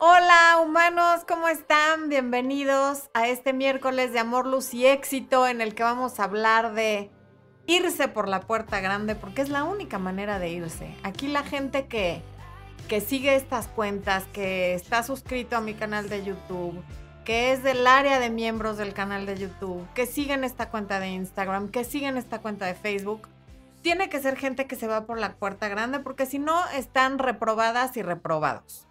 Hola humanos, ¿cómo están? Bienvenidos a este miércoles de amor, luz y éxito en el que vamos a hablar de irse por la puerta grande porque es la única manera de irse. Aquí la gente que, que sigue estas cuentas, que está suscrito a mi canal de YouTube, que es del área de miembros del canal de YouTube, que siguen esta cuenta de Instagram, que siguen esta cuenta de Facebook, tiene que ser gente que se va por la puerta grande porque si no están reprobadas y reprobados.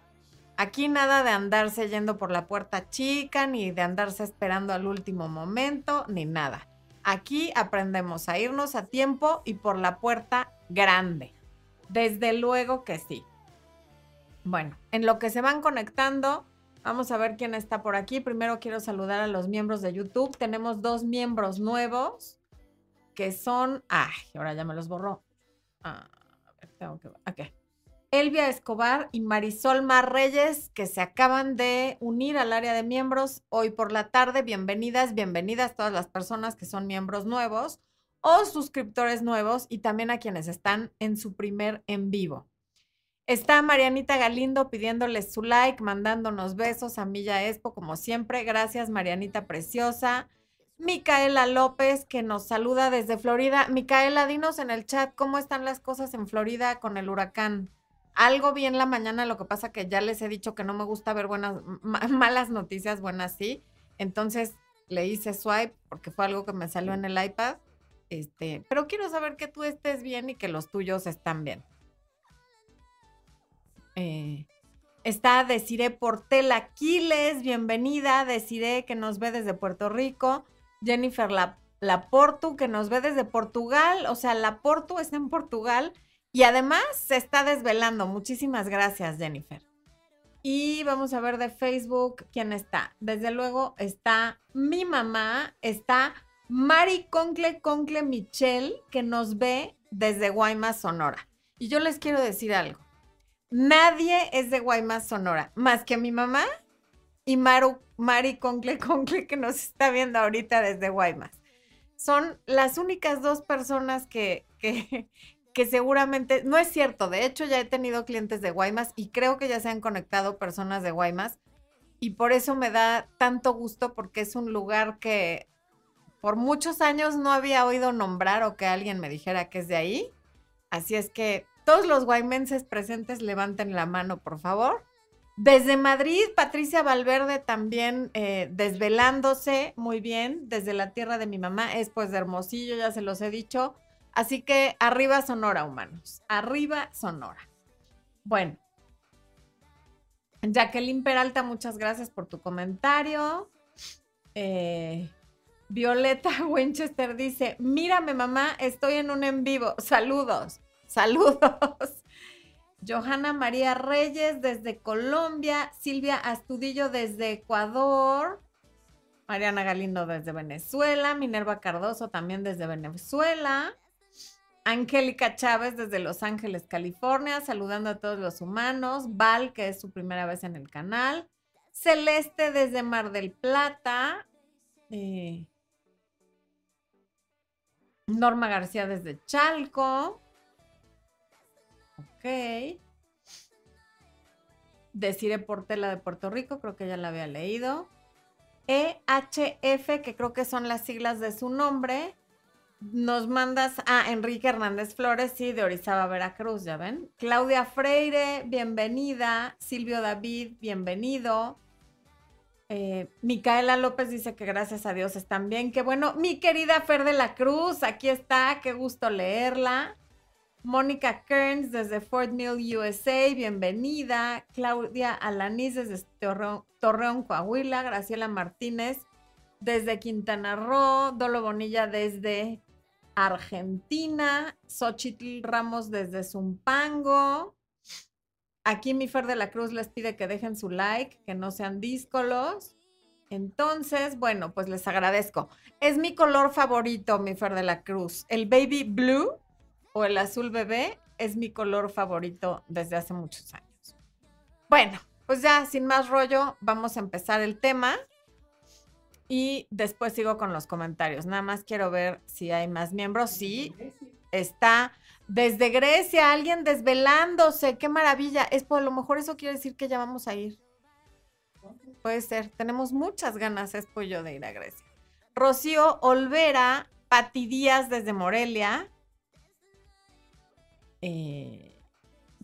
Aquí nada de andarse yendo por la puerta chica, ni de andarse esperando al último momento, ni nada. Aquí aprendemos a irnos a tiempo y por la puerta grande. Desde luego que sí. Bueno, en lo que se van conectando, vamos a ver quién está por aquí. Primero quiero saludar a los miembros de YouTube. Tenemos dos miembros nuevos que son... Ay, ahora ya me los borró. Ah, tengo que... Ok. Elvia Escobar y Marisol Mar Reyes, que se acaban de unir al área de miembros hoy por la tarde. Bienvenidas, bienvenidas todas las personas que son miembros nuevos o suscriptores nuevos y también a quienes están en su primer en vivo. Está Marianita Galindo pidiéndoles su like, mandándonos besos a Milla Expo, como siempre. Gracias, Marianita Preciosa. Micaela López, que nos saluda desde Florida. Micaela, dinos en el chat cómo están las cosas en Florida con el huracán algo bien la mañana, lo que pasa que ya les he dicho que no me gusta ver buenas, malas noticias, buenas sí. Entonces le hice swipe porque fue algo que me salió en el iPad. Este, pero quiero saber que tú estés bien y que los tuyos están bien. Eh, está Desiree Portel Aquiles, bienvenida. Desiree que nos ve desde Puerto Rico. Jennifer La, Laportu que nos ve desde Portugal. O sea, Laportu está en Portugal y además se está desvelando. Muchísimas gracias, Jennifer. Y vamos a ver de Facebook quién está. Desde luego está mi mamá, está Mari Concle Concle Michelle, que nos ve desde Guaymas, Sonora. Y yo les quiero decir algo. Nadie es de Guaymas, Sonora, más que mi mamá y Maru, Mari Concle Concle, que nos está viendo ahorita desde Guaymas. Son las únicas dos personas que, que, que seguramente no es cierto. De hecho, ya he tenido clientes de Guaymas y creo que ya se han conectado personas de Guaymas. Y por eso me da tanto gusto porque es un lugar que por muchos años no había oído nombrar o que alguien me dijera que es de ahí. Así es que todos los guaymenses presentes levanten la mano, por favor. Desde Madrid, Patricia Valverde también eh, desvelándose muy bien desde la tierra de mi mamá, es pues de Hermosillo, ya se los he dicho. Así que arriba Sonora, humanos. Arriba Sonora. Bueno. Jacqueline Peralta, muchas gracias por tu comentario. Eh, Violeta Winchester dice, mírame mamá, estoy en un en vivo. Saludos, saludos. Johanna María Reyes desde Colombia, Silvia Astudillo desde Ecuador, Mariana Galindo desde Venezuela, Minerva Cardoso también desde Venezuela. Angélica Chávez desde Los Ángeles, California, saludando a todos los humanos. Val, que es su primera vez en el canal. Celeste desde Mar del Plata. Eh, Norma García desde Chalco. Ok. Desire Portela de Puerto Rico, creo que ya la había leído. EHF, que creo que son las siglas de su nombre. Nos mandas a Enrique Hernández Flores, sí, de Orizaba, Veracruz, ya ven. Claudia Freire, bienvenida. Silvio David, bienvenido. Eh, Micaela López dice que gracias a Dios están bien. Qué bueno. Mi querida Fer de la Cruz, aquí está, qué gusto leerla. Mónica Kearns desde Fort Mill, USA, bienvenida. Claudia Alaniz desde Torreón, Coahuila. Graciela Martínez desde Quintana Roo. Dolo Bonilla desde Argentina, Xochitl Ramos desde Zumpango. Aquí mi Fer de la Cruz les pide que dejen su like, que no sean díscolos. Entonces, bueno, pues les agradezco. Es mi color favorito, mi Fer de la Cruz. El baby blue o el azul bebé es mi color favorito desde hace muchos años. Bueno, pues ya sin más rollo, vamos a empezar el tema y después sigo con los comentarios. Nada más quiero ver si hay más miembros. Sí, está Desde Grecia, alguien desvelándose, qué maravilla. Es por lo mejor eso quiere decir que ya vamos a ir. Puede ser, tenemos muchas ganas, es pollo de ir a Grecia. Rocío Olvera, Pati Díaz desde Morelia. Eh,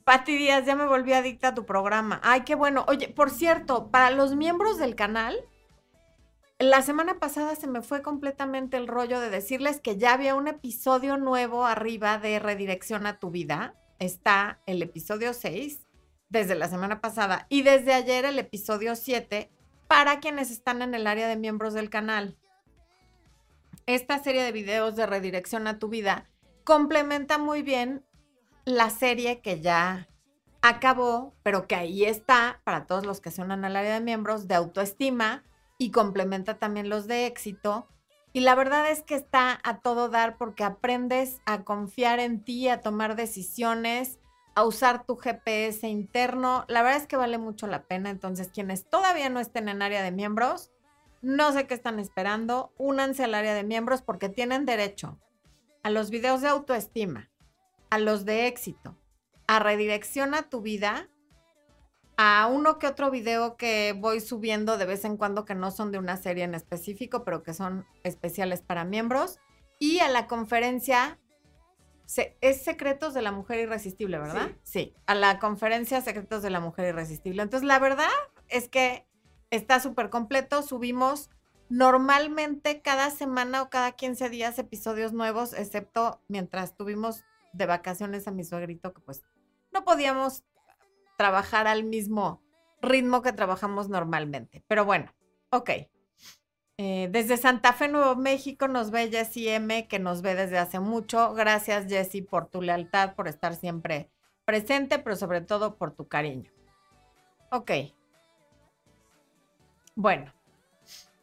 Pati Díaz, ya me volví adicta a tu programa. Ay, qué bueno. Oye, por cierto, para los miembros del canal, la semana pasada se me fue completamente el rollo de decirles que ya había un episodio nuevo arriba de Redirección a tu vida. Está el episodio 6 desde la semana pasada y desde ayer el episodio 7 para quienes están en el área de miembros del canal. Esta serie de videos de Redirección a tu vida complementa muy bien la serie que ya acabó, pero que ahí está para todos los que se unan al área de miembros de autoestima y complementa también los de éxito. Y la verdad es que está a todo dar porque aprendes a confiar en ti, a tomar decisiones, a usar tu GPS interno. La verdad es que vale mucho la pena. Entonces, quienes todavía no estén en área de miembros, no sé qué están esperando. Únanse al área de miembros porque tienen derecho a los videos de autoestima, a los de éxito, a redirección a tu vida a uno que otro video que voy subiendo de vez en cuando que no son de una serie en específico, pero que son especiales para miembros. Y a la conferencia, es Secretos de la Mujer Irresistible, ¿verdad? Sí. sí, a la conferencia Secretos de la Mujer Irresistible. Entonces, la verdad es que está súper completo. Subimos normalmente cada semana o cada 15 días episodios nuevos, excepto mientras tuvimos de vacaciones a mi suegrito, que pues no podíamos trabajar al mismo ritmo que trabajamos normalmente. Pero bueno, ok. Eh, desde Santa Fe, Nuevo México, nos ve Jessie M, que nos ve desde hace mucho. Gracias, Jessie, por tu lealtad, por estar siempre presente, pero sobre todo por tu cariño. Ok. Bueno,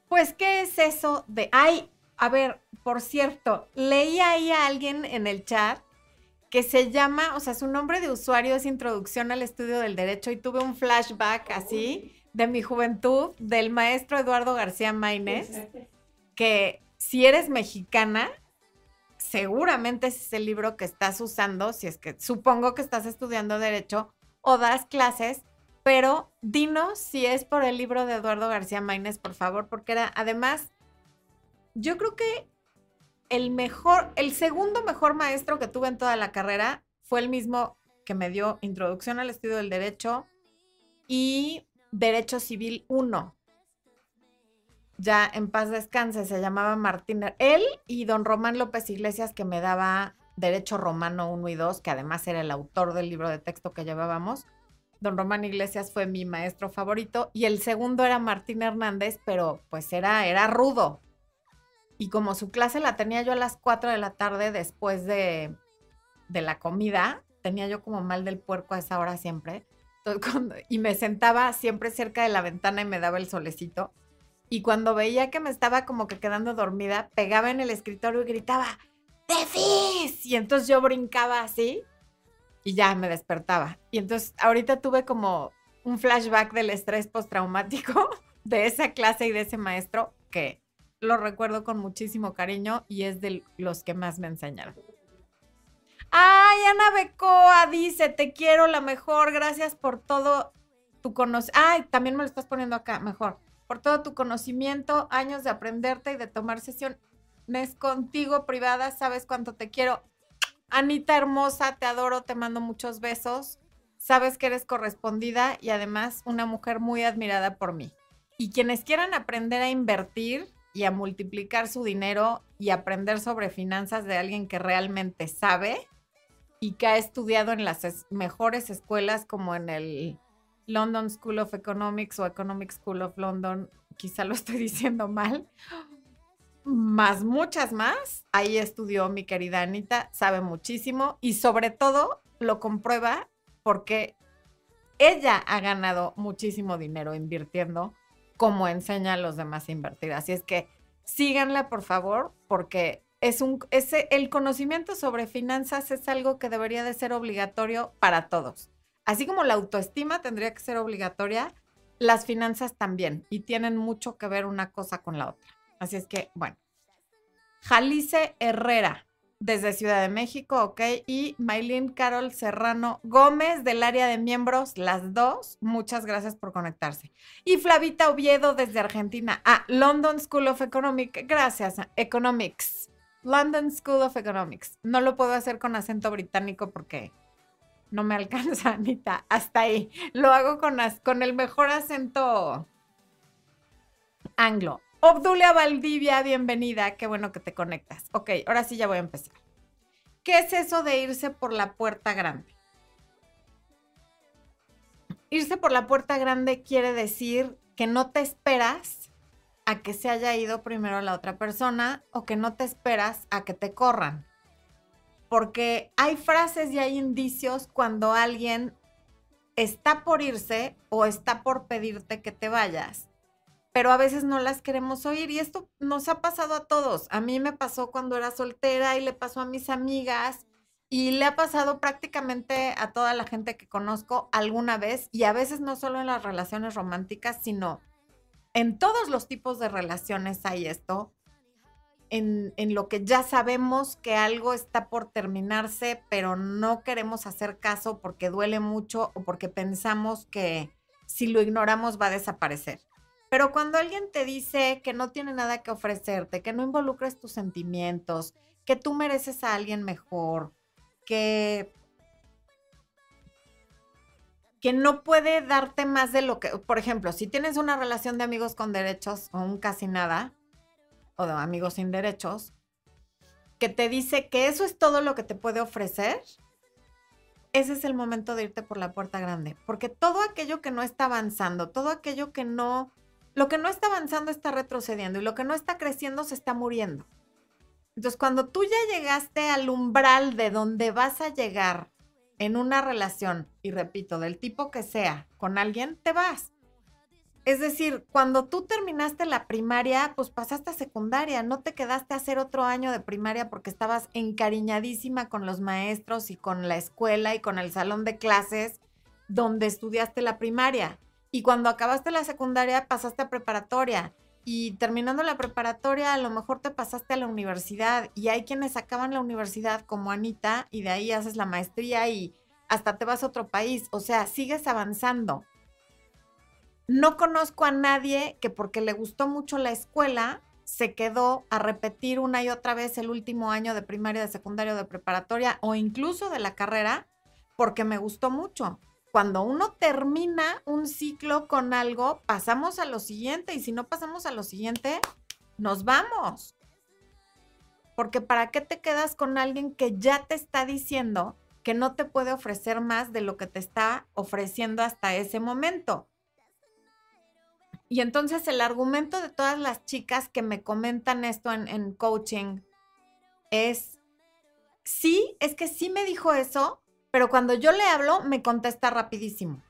pues, ¿qué es eso de... Ay, a ver, por cierto, leí ahí a alguien en el chat que se llama, o sea, su nombre de usuario es Introducción al Estudio del Derecho y tuve un flashback así de mi juventud del maestro Eduardo García Maínez, que si eres mexicana, seguramente ese es el libro que estás usando, si es que supongo que estás estudiando derecho o das clases, pero dinos si es por el libro de Eduardo García Maínez, por favor, porque era además, yo creo que el mejor, el segundo mejor maestro que tuve en toda la carrera fue el mismo que me dio Introducción al Estudio del Derecho y Derecho Civil 1. Ya en paz descanse, se llamaba Martín. Él y don Román López Iglesias, que me daba Derecho Romano 1 y 2, que además era el autor del libro de texto que llevábamos. Don Román Iglesias fue mi maestro favorito y el segundo era Martín Hernández, pero pues era, era rudo, y como su clase la tenía yo a las 4 de la tarde después de, la comida, tenía yo como mal del puerco a esa hora siempre. y me sentaba siempre cerca de la ventana y me daba el solecito. Y cuando veía que me estaba como que quedando dormida, pegaba en el escritorio y gritaba, ¡Defis! Y entonces yo brincaba así y ya me despertaba. Y entonces ahorita tuve como un flashback del estrés postraumático de esa clase y de ese maestro que lo recuerdo con muchísimo cariño y es de los que más me enseñaron. Ay, Ana Becoa dice, te quiero la mejor, gracias por todo tu conocimiento. Ay, también me lo estás poniendo acá, mejor. Por todo tu conocimiento, años de aprenderte y de tomar sesiones contigo privada, sabes cuánto te quiero. Anita hermosa, te adoro, te mando muchos besos. Sabes que eres correspondida y además una mujer muy admirada por mí. Y quienes quieran aprender a invertir, y a multiplicar su dinero y aprender sobre finanzas de alguien que realmente sabe y que ha estudiado en las mejores escuelas como en el London School of Economics o Economic School of London, quizá lo estoy diciendo mal, más muchas más. Ahí estudió mi querida Anita, sabe muchísimo y sobre todo lo comprueba porque ella ha ganado muchísimo dinero invirtiendo como enseña a los demás a invertir. Así es que síganla, por favor, porque es un, ese, el conocimiento sobre finanzas es algo que debería de ser obligatorio para todos. Así como la autoestima tendría que ser obligatoria, las finanzas también, y tienen mucho que ver una cosa con la otra. Así es que, bueno. Jalice Herrera, desde Ciudad de México, ok. Y Maylin Carol Serrano Gómez del área de miembros, las dos. Muchas gracias por conectarse. Y Flavita Oviedo desde Argentina. Ah, London School of Economics. Gracias, Economics. London School of Economics. No lo puedo hacer con acento británico porque no me alcanza, Anita. Hasta ahí. Lo hago con, con el mejor acento anglo. Obdulia Valdivia, bienvenida. Qué bueno que te conectas. Ok, ahora sí ya voy a empezar. ¿Qué es eso de irse por la puerta grande? Irse por la puerta grande quiere decir que no te esperas a que se haya ido primero la otra persona o que no te esperas a que te corran. Porque hay frases y hay indicios cuando alguien está por irse o está por pedirte que te vayas pero a veces no las queremos oír y esto nos ha pasado a todos. A mí me pasó cuando era soltera y le pasó a mis amigas y le ha pasado prácticamente a toda la gente que conozco alguna vez y a veces no solo en las relaciones románticas, sino en todos los tipos de relaciones hay esto. En, en, lo que ya sabemos que algo está por terminarse, pero no queremos hacer caso porque duele mucho o porque pensamos que si lo ignoramos va a desaparecer. Pero cuando alguien te dice que no tiene nada que ofrecerte, que no involucres tus sentimientos, que tú mereces a alguien mejor, que que no puede darte más de lo que, por ejemplo, si tienes una relación de amigos con derechos o un casi nada, o de amigos sin derechos, que te dice que eso es todo lo que te puede ofrecer, ese es el momento de irte por la puerta grande, porque todo aquello que no está avanzando, todo aquello que no lo que no está avanzando está retrocediendo y lo que no está creciendo se está muriendo. Entonces, cuando tú ya llegaste al umbral de donde vas a llegar en una relación, y repito, del tipo que sea, con alguien, te vas. Es decir, cuando tú terminaste la primaria, pues pasaste a secundaria, no te quedaste a hacer otro año de primaria porque estabas encariñadísima con los maestros y con la escuela y con el salón de clases donde estudiaste la primaria. Y cuando acabaste la secundaria pasaste a preparatoria. Y terminando la preparatoria a lo mejor te pasaste a la universidad. Y hay quienes acaban la universidad como Anita y de ahí haces la maestría y hasta te vas a otro país. O sea, sigues avanzando. No conozco a nadie que porque le gustó mucho la escuela se quedó a repetir una y otra vez el último año de primaria, de secundaria, de preparatoria o incluso de la carrera porque me gustó mucho cuando uno termina un ciclo con algo, pasamos a lo siguiente y si no pasamos a lo siguiente, nos vamos. Porque ¿para qué te quedas con alguien que ya te está diciendo que no te puede ofrecer más de lo que te está ofreciendo hasta ese momento? Y entonces el argumento de todas las chicas que me comentan esto en, coaching es, sí, es que sí me dijo eso, pero cuando yo le hablo, me contesta rapidísimo.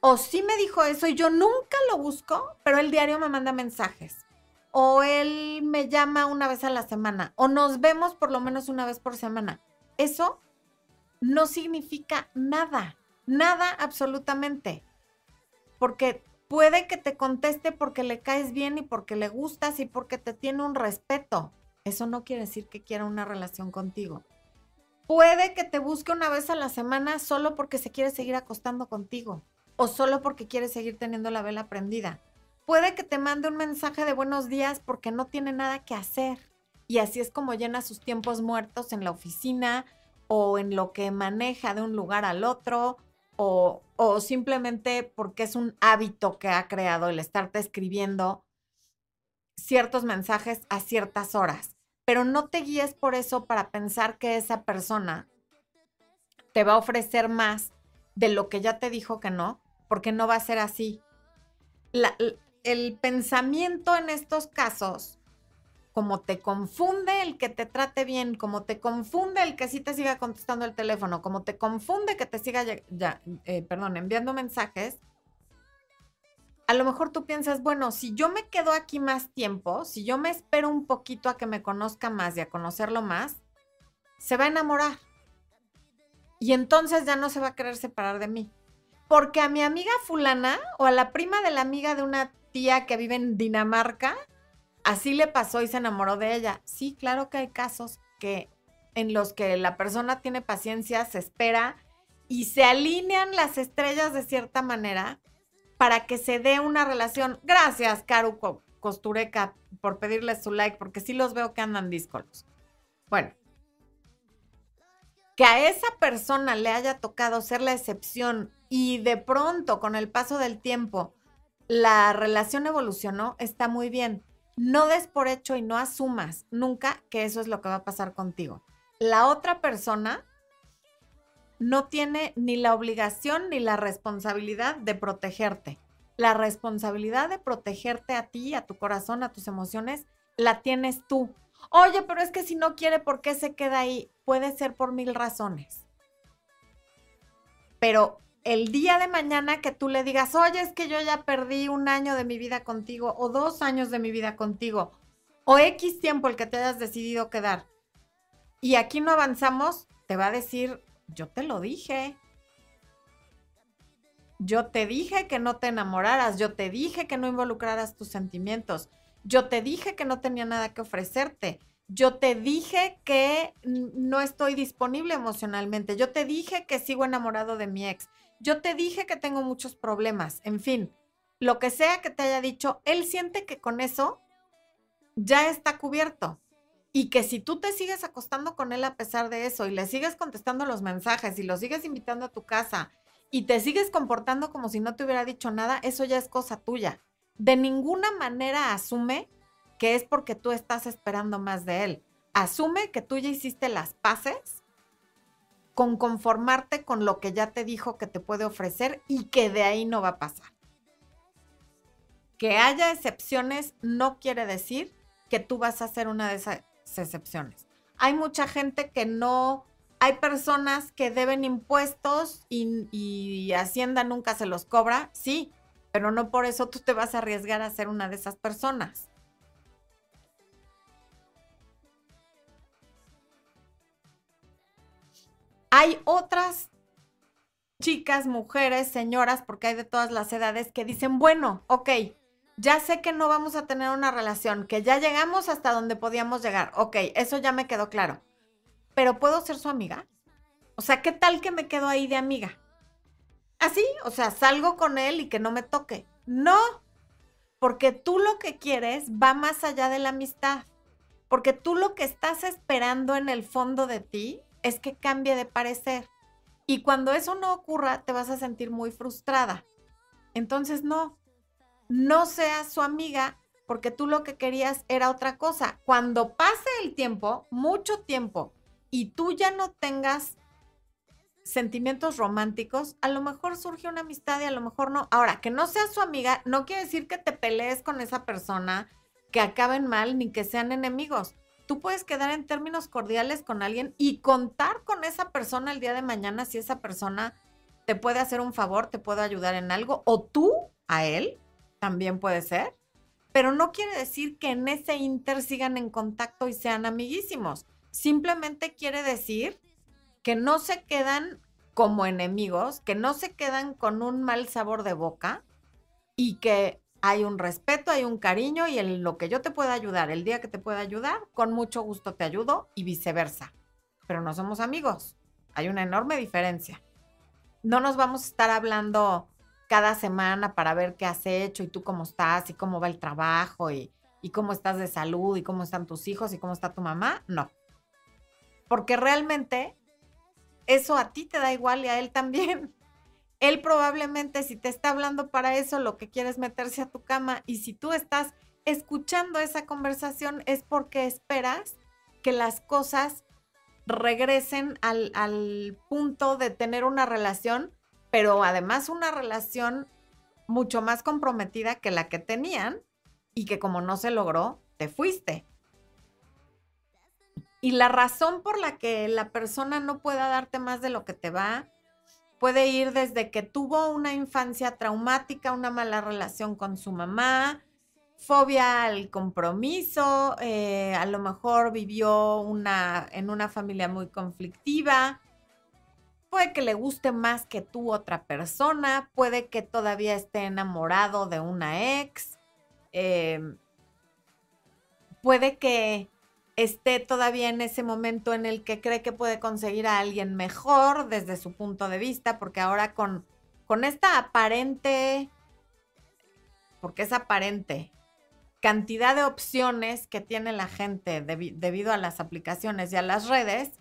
O sí me dijo eso y yo nunca lo busco, pero el diario me manda mensajes. O él me llama una vez a la semana. O nos vemos por lo menos una vez por semana. Eso no significa nada. Nada absolutamente. Porque puede que te conteste porque le caes bien y porque le gustas y porque te tiene un respeto. Eso no quiere decir que quiera una relación contigo. Puede que te busque una vez a la semana solo porque se quiere seguir acostando contigo o solo porque quiere seguir teniendo la vela prendida. Puede que te mande un mensaje de buenos días porque no tiene nada que hacer. Y así es como llena sus tiempos muertos en la oficina o en lo que maneja de un lugar al otro o, o simplemente porque es un hábito que ha creado el estarte escribiendo ciertos mensajes a ciertas horas pero no te guíes por eso para pensar que esa persona te va a ofrecer más de lo que ya te dijo que no, porque no va a ser así. el pensamiento en estos casos, como te confunde el que te trate bien, como te confunde el que sí te siga contestando el teléfono, como te confunde que te siga ya, eh, perdón, enviando mensajes, a lo mejor tú piensas, bueno, si yo me quedo aquí más tiempo, si yo me espero un poquito a que me conozca más y a conocerlo más, se va a enamorar. Y entonces ya no se va a querer separar de mí. Porque a mi amiga fulana o a la prima de la amiga de una tía que vive en Dinamarca, así le pasó y se enamoró de ella. Sí, claro que hay casos que en los que la persona tiene paciencia, se espera y se alinean las estrellas de cierta manera para que se dé una relación. Gracias, Caru Costureca, por pedirle su like, porque sí los veo que andan díscolos. Bueno, que a esa persona le haya tocado ser la excepción y de pronto, con el paso del tiempo, la relación evolucionó, está muy bien. No des por hecho y no asumas nunca que eso es lo que va a pasar contigo. La otra persona no tiene ni la obligación ni la responsabilidad de protegerte. La responsabilidad de protegerte a ti, a tu corazón, a tus emociones, la tienes tú. Oye, pero es que si no quiere, ¿por qué se queda ahí? Puede ser por mil razones. Pero el día de mañana que tú le digas, oye, es que yo ya perdí un año de mi vida contigo o dos años de mi vida contigo o X tiempo el que te hayas decidido quedar y aquí no avanzamos, te va a decir, yo te lo dije. Yo te dije que no te enamoraras, yo te dije que no involucraras tus sentimientos, yo te dije que no tenía nada que ofrecerte, yo te dije que no estoy disponible emocionalmente, yo te dije que sigo enamorado de mi ex, yo te dije que tengo muchos problemas, en fin, lo que sea que te haya dicho, él siente que con eso ya está cubierto. Y que si tú te sigues acostando con él a pesar de eso y le sigues contestando los mensajes y lo sigues invitando a tu casa y te sigues comportando como si no te hubiera dicho nada, eso ya es cosa tuya. De ninguna manera asume que es porque tú estás esperando más de él. Asume que tú ya hiciste las paces con conformarte con lo que ya te dijo que te puede ofrecer y que de ahí no va a pasar. Que haya excepciones no quiere decir que tú vas a ser una de esas excepciones. Hay mucha gente que no, hay personas que deben impuestos y, y, Hacienda nunca se los cobra, sí, pero no por eso tú te vas a arriesgar a ser una de esas personas. Hay otras chicas, mujeres, señoras, porque hay de todas las edades, que dicen, bueno, ok, ya sé que no vamos a tener una relación, que ya llegamos hasta donde podíamos llegar. Ok, eso ya me quedó claro. Pero ¿puedo ser su amiga? O sea, ¿qué tal que me quedo ahí de amiga? Así, o sea, salgo con él y que no me toque. No, porque tú lo que quieres va más allá de la amistad. Porque tú lo que estás esperando en el fondo de ti es que cambie de parecer. Y cuando eso no ocurra, te vas a sentir muy frustrada. Entonces, no, no seas su amiga porque tú lo que querías era otra cosa. Cuando pase el tiempo, mucho tiempo, y tú ya no tengas sentimientos románticos, a lo mejor surge una amistad y a lo mejor no. Ahora, que no seas su amiga no quiere decir que te pelees con esa persona, que acaben mal, ni que sean enemigos. Tú puedes quedar en términos cordiales con alguien y contar con esa persona el día de mañana si esa persona te puede hacer un favor, te puede ayudar en algo, o tú a él también puede ser, pero no quiere decir que en ese inter sigan en contacto y sean amiguísimos. Simplemente quiere decir que no se quedan como enemigos, que no se quedan con un mal sabor de boca y que hay un respeto, hay un cariño y en lo que yo te pueda ayudar, el día que te pueda ayudar, con mucho gusto te ayudo y viceversa. Pero no somos amigos. Hay una enorme diferencia. No nos vamos a estar hablando cada semana para ver qué has hecho y tú cómo estás y cómo va el trabajo y, cómo estás de salud y cómo están tus hijos y cómo está tu mamá. No. Porque realmente eso a ti te da igual y a él también. Él probablemente si te está hablando para eso, lo que quiere es meterse a tu cama y si tú estás escuchando esa conversación es porque esperas que las cosas regresen al punto de tener una relación pero además una relación mucho más comprometida que la que tenían y que como no se logró, te fuiste. Y la razón por la que la persona no pueda darte más de lo que te va puede ir desde que tuvo una infancia traumática, una mala relación con su mamá, fobia al compromiso, eh, a lo mejor vivió una, en una familia muy conflictiva, Puede que le guste más que tú otra persona, puede que todavía esté enamorado de una ex, em, puede que esté todavía en ese momento en el que cree que puede conseguir a alguien mejor desde su punto de vista, porque ahora con, con esta aparente, porque es aparente, cantidad de opciones que tiene la gente debido a las aplicaciones y a las redes,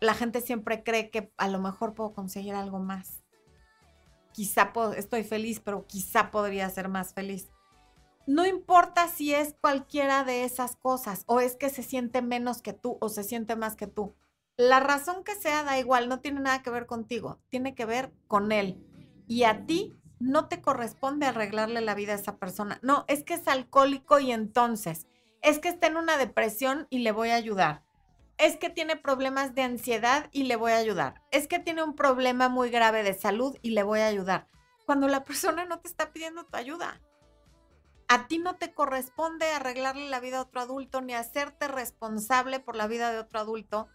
la gente siempre cree que a lo mejor puedo conseguir algo más. Quizá estoy feliz, pero quizá podría ser más feliz no importa si es cualquiera de esas cosas o es que se siente menos que tú o se siente más que tú. La razón que sea da igual, no tiene nada que ver contigo, tiene que ver con él. Y a ti no te corresponde arreglarle la vida a esa persona. No, es que es alcohólico y entonces, es que está en una depresión y le voy a ayudar. Es que tiene problemas de ansiedad y le voy a ayudar. Es que tiene un problema muy grave de salud y le voy a ayudar. Cuando la persona no te está pidiendo tu ayuda a ti no te corresponde arreglarle la vida a otro adulto ni hacerte responsable por la vida de otro adulto,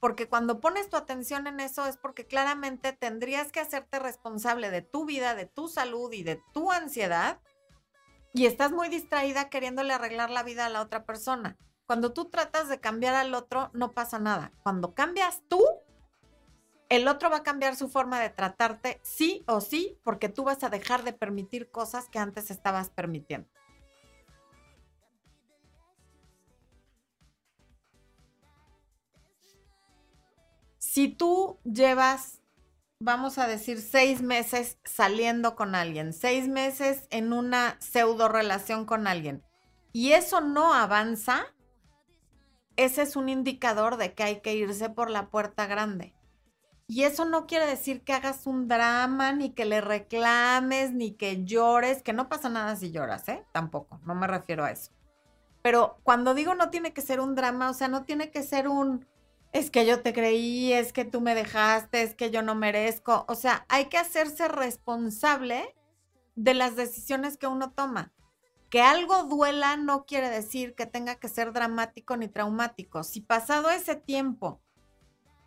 porque cuando pones tu atención en eso es porque claramente tendrías que hacerte responsable de tu vida, de tu salud y de tu ansiedad, y estás muy distraída queriéndole arreglar la vida a la otra persona. Cuando tú tratas de cambiar al otro, no pasa nada. Cuando cambias tú, el otro va a cambiar su forma de tratarte sí o sí, porque tú vas a dejar de permitir cosas que antes estabas permitiendo. Si tú llevas, vamos a decir, seis meses saliendo con alguien, seis meses en una pseudo relación con alguien, y eso no avanza, ese es un indicador de que hay que irse por la puerta grande. Y eso no quiere decir que hagas un drama, ni que le reclames, ni que llores, que no pasa nada si lloras, ¿eh? Tampoco, no me refiero a eso. Pero cuando digo no tiene que ser un drama, o sea, no tiene que ser un, es que yo te creí, es que tú me dejaste, es que yo no merezco. O sea, hay que hacerse responsable de las decisiones que uno toma. Que algo duela no quiere decir que tenga que ser dramático ni traumático. Si pasado ese tiempo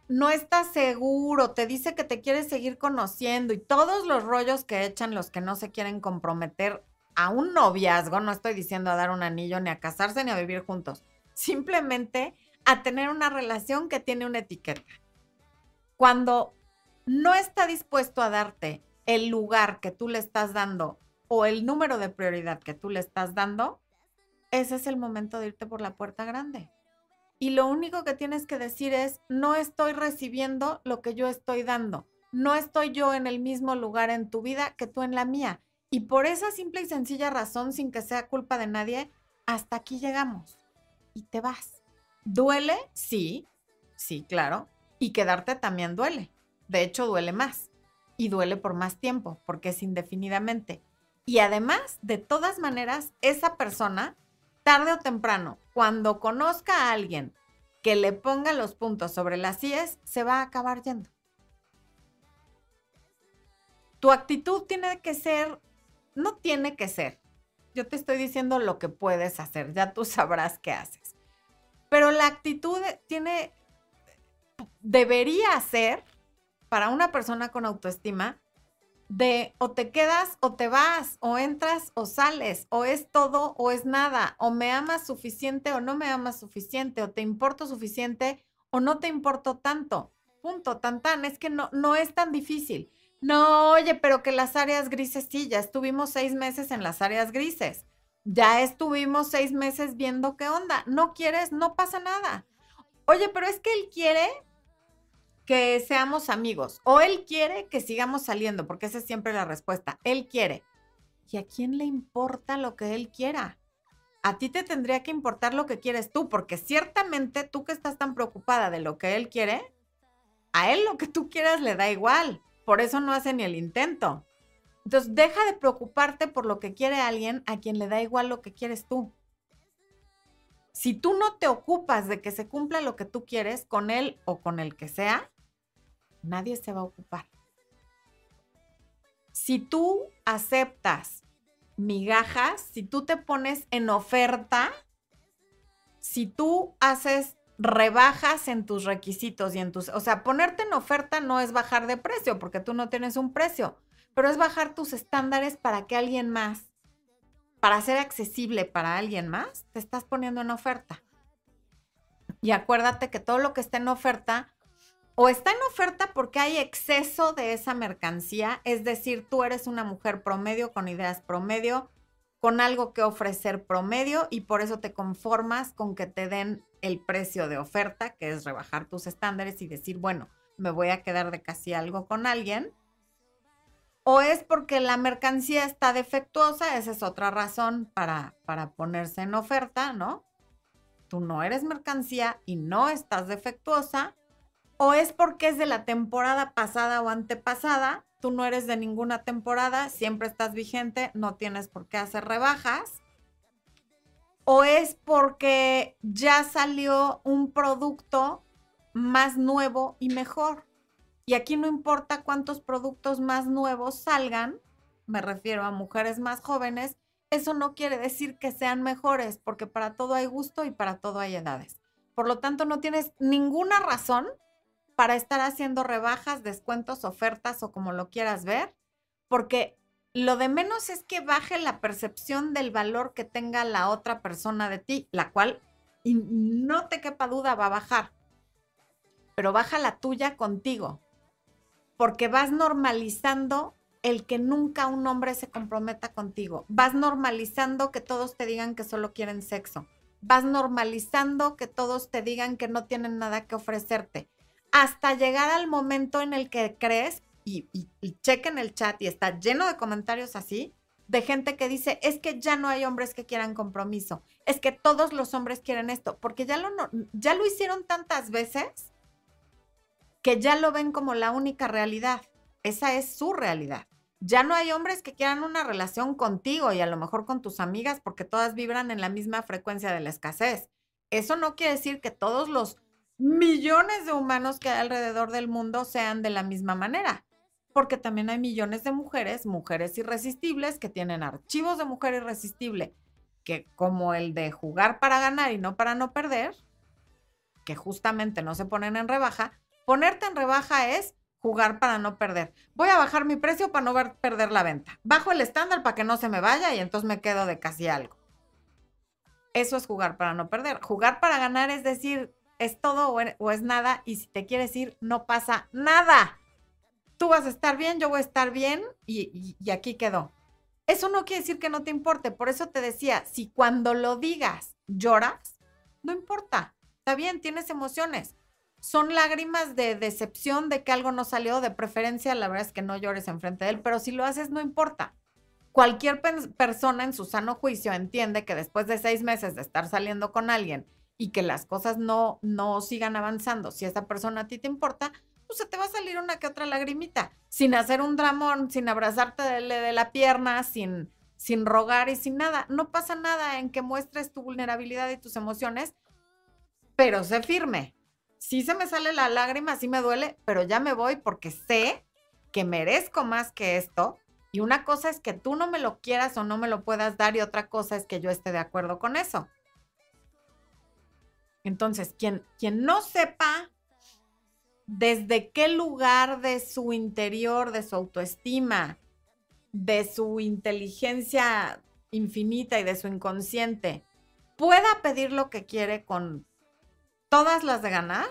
no estás seguro, te dice que te quiere seguir conociendo y todos los rollos que echan los que no se quieren comprometer a un noviazgo, no estoy diciendo a dar un anillo ni a casarse ni a vivir juntos, simplemente a tener una relación que tiene una etiqueta. Cuando no está dispuesto a darte el lugar que tú le estás dando o el número de prioridad que tú le estás dando, ese es el momento de irte por la puerta grande. Y lo único que tienes que decir es, no estoy recibiendo lo que yo estoy dando. No estoy yo en el mismo lugar en tu vida que tú en la mía. Y por esa simple y sencilla razón, sin que sea culpa de nadie, hasta aquí llegamos. Y te vas. ¿Duele? Sí, sí, claro. Y quedarte también duele. De hecho, duele más. Y duele por más tiempo, porque es indefinidamente. Y además, de todas maneras, esa persona, tarde o temprano, cuando conozca a alguien que le ponga los puntos sobre las IES, se va a acabar yendo. Tu actitud tiene que ser, no tiene que ser. Yo te estoy diciendo lo que puedes hacer, ya tú sabrás qué haces. Pero la actitud tiene, debería ser para una persona con autoestima de o te quedas o te vas, o entras o sales, o es todo o es nada, o me amas suficiente o no me amas suficiente, o te importo suficiente o no te importo tanto. Punto, tan tan, es que no, no es tan difícil. No, oye, pero que las áreas grises sí, ya estuvimos seis meses en las áreas grises. Ya estuvimos seis meses viendo qué onda. No quieres, no pasa nada. Oye, pero es que él quiere que seamos amigos o él quiere que sigamos saliendo, porque esa es siempre la respuesta. Él quiere. ¿Y a quién le importa lo que él quiera? A ti te tendría que importar lo que quieres tú, porque ciertamente tú que estás tan preocupada de lo que él quiere, a él lo que tú quieras le da igual. Por eso no hace ni el intento. Entonces, deja de preocuparte por lo que quiere alguien a quien le da igual lo que quieres tú. Si tú no te ocupas de que se cumpla lo que tú quieres con él o con el que sea, nadie se va a ocupar. Si tú aceptas migajas, si tú te pones en oferta, si tú haces rebajas en tus requisitos y en tus, o sea, ponerte en oferta no es bajar de precio porque tú no tienes un precio pero es bajar tus estándares para que alguien más, para ser accesible para alguien más, te estás poniendo en oferta. Y acuérdate que todo lo que está en oferta o está en oferta porque hay exceso de esa mercancía, es decir, tú eres una mujer promedio con ideas promedio, con algo que ofrecer promedio y por eso te conformas con que te den el precio de oferta, que es rebajar tus estándares y decir, bueno, me voy a quedar de casi algo con alguien. O es porque la mercancía está defectuosa, esa es otra razón para, para ponerse en oferta, ¿no? Tú no eres mercancía y no estás defectuosa o es porque es de la temporada pasada o antepasada, tú no eres de ninguna temporada, siempre estás vigente, no tienes por qué hacer rebajas, o es porque ya salió un producto más nuevo y mejor. Y aquí no importa cuántos productos más nuevos salgan, me refiero a mujeres más jóvenes, eso no quiere decir que sean mejores, porque para todo hay gusto y para todo hay edades. Por lo tanto, no tienes ninguna razón para estar haciendo rebajas, descuentos, ofertas o como lo quieras ver, porque lo de menos es que baje la percepción del valor que tenga la otra persona de ti, la cual, y no te quepa duda, va a bajar, pero baja la tuya contigo, porque vas normalizando el que nunca un hombre se comprometa contigo, vas normalizando que todos te digan que solo quieren sexo, vas normalizando que todos te digan que no tienen nada que ofrecerte hasta llegar al momento en el que crees, y, chequen el chat y está lleno de comentarios así, de gente que dice, es que ya no hay hombres que quieran compromiso, es que todos los hombres quieren esto, porque ya lo, ya lo hicieron tantas veces que ya lo ven como la única realidad. Esa es su realidad. Ya no hay hombres que quieran una relación contigo y a lo mejor con tus amigas porque todas vibran en la misma frecuencia de la escasez. Eso no quiere decir que todos los millones de humanos que hay alrededor del mundo sean de la misma manera. Porque también hay millones de mujeres, mujeres irresistibles, que tienen archivos de mujer irresistible, que como el de jugar para ganar y no para no perder, que justamente no se ponen en rebaja, ponerte en rebaja es jugar para no perder. Voy a bajar mi precio para no perder la venta. Bajo el estándar para que no se me vaya y entonces me quedo de casi algo. Eso es jugar para no perder. Jugar para ganar es decir, es todo o es nada y si te quieres ir, no pasa nada. Tú vas a estar bien, yo voy a estar bien y, aquí quedó. Eso no quiere decir que no te importe. Por eso te decía, si cuando lo digas lloras, no importa. Está bien, tienes emociones. Son lágrimas de decepción de que algo no salió, de preferencia, la verdad es que no llores enfrente de él, pero si lo haces, no importa. Cualquier persona en su sano juicio entiende que después de seis meses de estar saliendo con alguien y que las cosas no, no sigan avanzando, si esa persona a ti te importa, pues se te va a salir una que otra lagrimita, sin hacer un dramón, sin abrazarte de, la pierna, sin, sin rogar y sin nada. No pasa nada en que muestres tu vulnerabilidad y tus emociones, pero sé firme. Sí se me sale la lágrima, sí me duele, pero ya me voy porque sé que merezco más que esto. Y una cosa es que tú no me lo quieras o no me lo puedas dar y otra cosa es que yo esté de acuerdo con eso. Entonces, quien, quien no sepa desde qué lugar de su interior, de su autoestima, de su inteligencia infinita y de su inconsciente, pueda pedir lo que quiere con todas las de ganar,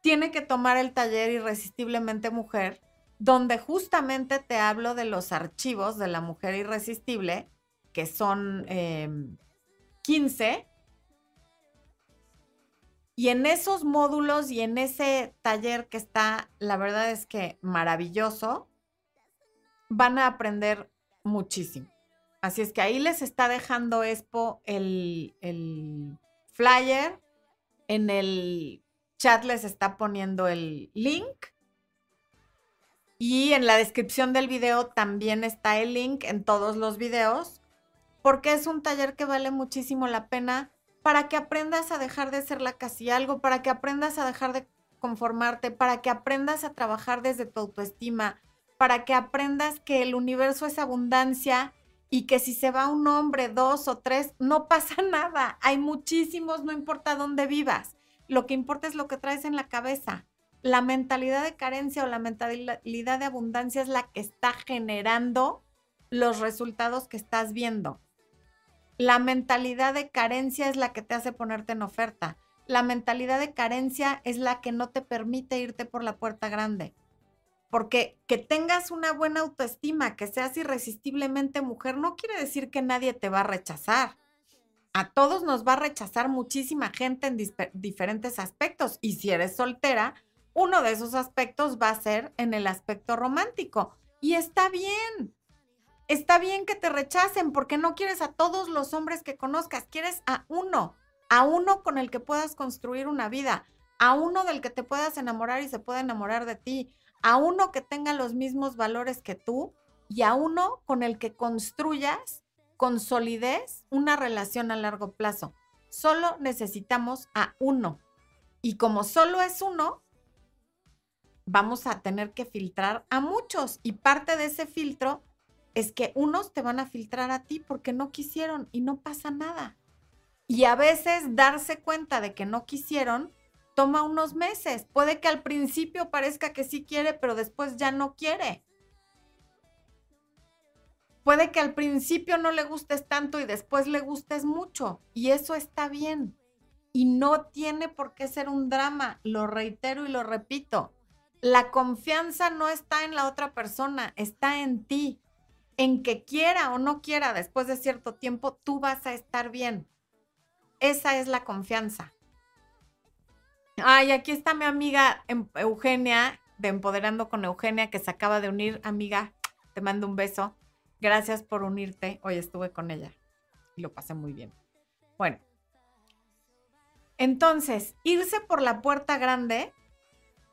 tiene que tomar el taller Irresistiblemente Mujer, donde justamente te hablo de los archivos de la mujer irresistible, que son 15 em, y en esos módulos y en ese taller que está, la verdad es que maravilloso, van a aprender muchísimo. Así es que ahí les está dejando Expo el, el flyer. En el chat les está poniendo el link. Y en la descripción del video también está el link en todos los videos, porque es un taller que vale muchísimo la pena para que aprendas a dejar de ser la casi algo, para que aprendas a dejar de conformarte, para que aprendas a trabajar desde tu autoestima, para que aprendas que el universo es abundancia y que si se va un hombre, dos o tres, no pasa nada. Hay muchísimos, no importa dónde vivas. Lo que importa es lo que traes en la cabeza. La mentalidad de carencia o la mentalidad de abundancia es la que está generando los resultados que estás viendo. La mentalidad de carencia es la que te hace ponerte en oferta. la mentalidad de carencia es la que no te permite irte por la puerta grande. Porque que tengas una buena autoestima, que seas irresistiblemente mujer, no quiere decir que nadie te va a rechazar. A todos nos va a rechazar muchísima gente en diferentes aspectos. Y si eres soltera, uno de esos aspectos va a ser en el aspecto romántico. Y está bien. Está bien que te rechacen porque no quieres a todos los hombres que conozcas, quieres a uno, a uno con el que puedas construir una vida, a uno del que te puedas enamorar y se pueda enamorar de ti, a uno que tenga los mismos valores que tú y a uno con el que construyas con solidez una relación a largo plazo. Solo necesitamos a uno. Y como solo es uno, vamos a tener que filtrar a muchos. Y parte de ese filtro es que unos te van a filtrar a ti porque no quisieron y no pasa nada. Y a veces darse cuenta de que no quisieron toma unos meses. Puede que al principio parezca que sí quiere, pero después ya no quiere. Puede que al principio no le gustes tanto y después le gustes mucho. Y eso está bien. Y no tiene por qué ser un drama. Lo reitero y lo repito. La confianza no está en la otra persona, está en ti. En que quiera o no quiera, después de cierto tiempo, tú vas a estar bien. Esa es la confianza. Ay, aquí está mi amiga em, Eugenia, de Empoderando con Eugenia, que se acaba de unir. Amiga, te mando un beso. Gracias por unirte. Hoy estuve con ella y lo pasé muy bien. Bueno, entonces, irse por la puerta grande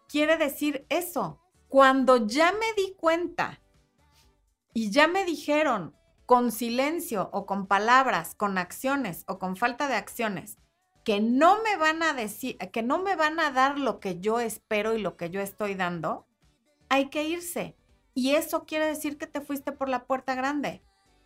quiere decir eso. Cuando ya me di cuenta y ya me dijeron con silencio o con palabras, con acciones o con falta de acciones, que no me van a decir, que no me van a dar lo que yo espero y lo que yo estoy dando, hay que irse. Y eso quiere decir que te fuiste por la puerta grande,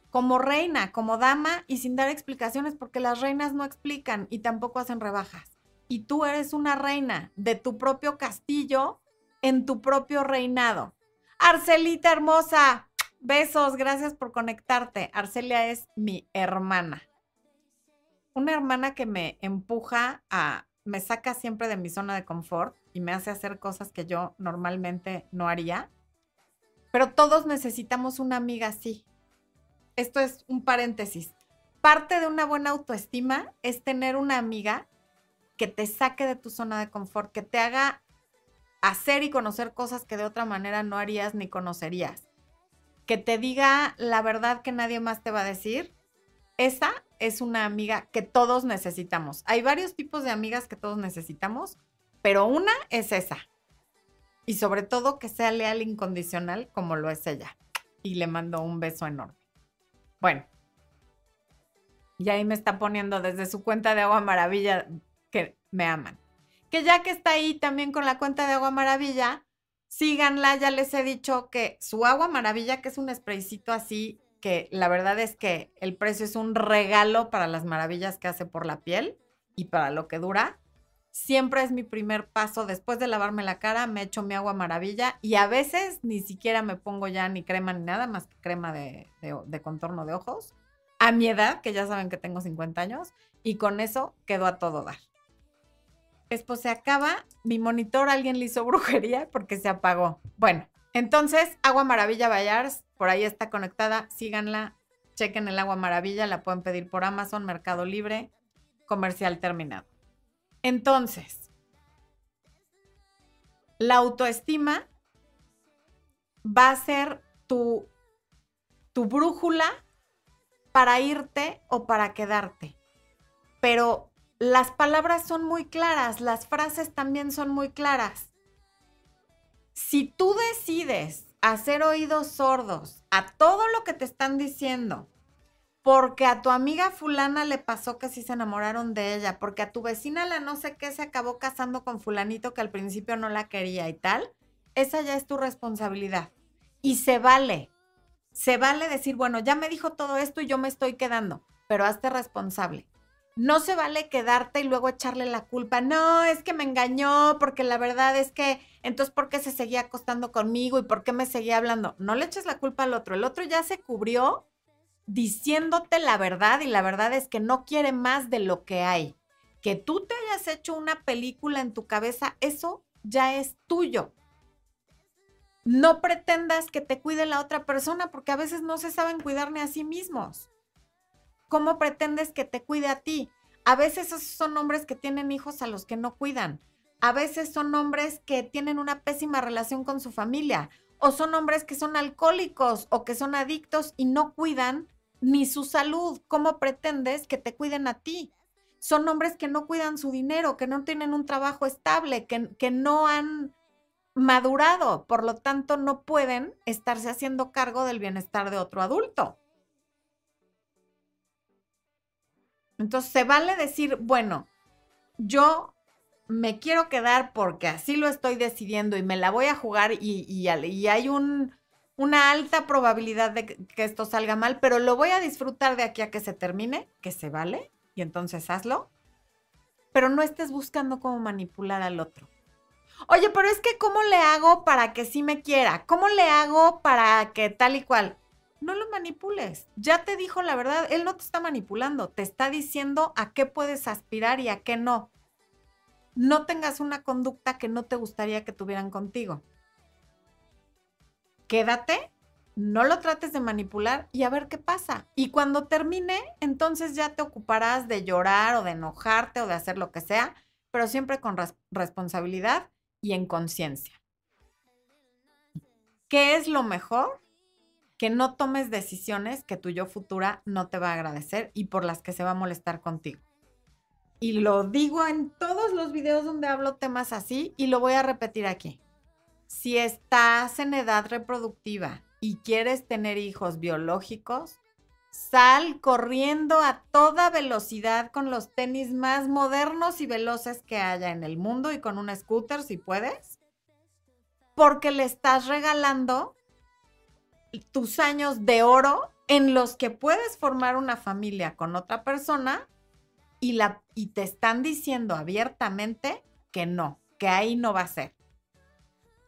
como reina, como dama y sin dar explicaciones, porque las reinas no explican y tampoco hacen rebajas. Y tú eres una reina de tu propio castillo, en tu propio reinado. Arcelita hermosa, besos, gracias por conectarte. Arcelia es mi hermana. Una hermana que me empuja a, me saca siempre de mi zona de confort y me hace hacer cosas que yo normalmente no haría pero todos necesitamos una amiga así. Esto es un paréntesis. Parte de una buena autoestima es tener una amiga que te saque de tu zona de confort, que te haga hacer y conocer cosas que de otra manera no harías ni conocerías. Que te diga la verdad que nadie más te va a decir. Esa es una amiga que todos necesitamos. Hay varios tipos de amigas que todos necesitamos, pero una es esa y sobre todo que sea leal incondicional como lo es ella. Y le mando un beso enorme. Bueno, y ahí me está poniendo desde su cuenta de Agua Maravilla que me aman. Que ya que está ahí también con la cuenta de Agua Maravilla, síganla, ya les he dicho que su Agua Maravilla, que es un spraycito así, que la verdad es que el precio es un regalo para las maravillas que hace por la piel y para lo que dura siempre es mi primer paso. Después de lavarme la cara, me echo mi agua maravilla y a veces ni siquiera me pongo ya ni crema ni nada más que crema de, contorno de ojos. A mi edad, que ya saben que tengo 50 años, y con eso quedo a todo dar. Después se acaba, mi monitor alguien le hizo brujería porque se apagó. Bueno, entonces, Agua Maravilla Bayars, por ahí está conectada, síganla, chequen el Agua Maravilla, la pueden pedir por Amazon, Mercado Libre, comercial terminado. Entonces, la autoestima va a ser tu, tu brújula para irte o para quedarte. Pero las palabras son muy claras, las frases también son muy claras. Si tú decides hacer oídos sordos a todo lo que te están diciendo porque a tu amiga fulana le pasó que sí se enamoraron de ella, porque a tu vecina la no sé qué se acabó casando con fulanito que al principio no la quería y tal, esa ya es tu responsabilidad. Y se vale, se vale decir, bueno, ya me dijo todo esto y yo me estoy quedando, pero hazte responsable. No se vale quedarte y luego echarle la culpa. No, es que me engañó, porque la verdad es que, entonces, ¿por qué se seguía acostando conmigo y por qué me seguía hablando? No le eches la culpa al otro. El otro ya se cubrió diciéndote la verdad y la verdad es que no quiere más de lo que hay. Que tú te hayas hecho una película en tu cabeza, eso ya es tuyo. No pretendas que te cuide la otra persona porque a veces no se saben cuidar ni a sí mismos. ¿Cómo pretendes que te cuide a ti? A veces esos son hombres que tienen hijos a los que no cuidan. A veces son hombres que tienen una pésima relación con su familia. O son hombres que son alcohólicos o que son adictos y no cuidan ni su salud. ¿Cómo pretendes que te cuiden a ti? Son hombres que no cuidan su dinero, que no tienen un trabajo estable, que, que no han madurado, por lo tanto no pueden estarse haciendo cargo del bienestar de otro adulto. Entonces se vale decir, bueno, yo me quiero quedar porque así lo estoy decidiendo y me la voy a jugar y, y, hay un, una alta probabilidad de que esto salga mal, pero lo voy a disfrutar de aquí a que se termine, que se vale, y entonces hazlo, pero no estés buscando cómo manipular al otro. Oye, pero es que ¿cómo le hago para que sí me quiera? ¿Cómo le hago para que tal y cual? No lo manipules. Ya te dijo la verdad, él no te está manipulando, te está diciendo a qué puedes aspirar y a qué no. No tengas una conducta que no te gustaría que tuvieran contigo. Quédate, no lo trates de manipular y a ver qué pasa. Y cuando termine, entonces ya te ocuparás de llorar o de enojarte o de hacer lo que sea, pero siempre con responsabilidad y en conciencia. ¿Qué es lo mejor? Que no tomes decisiones que tu yo futura no te va a agradecer y por las que se va a molestar contigo. Y lo digo en todos los videos donde hablo temas así y lo voy a repetir aquí. Si estás en edad reproductiva y quieres tener hijos biológicos, sal corriendo a toda velocidad con los tenis más modernos y veloces que haya en el mundo y con un scooter si puedes, porque le estás regalando tus años de oro en los que puedes formar una familia con otra persona y, la, y te están diciendo abiertamente que no, que ahí no va a ser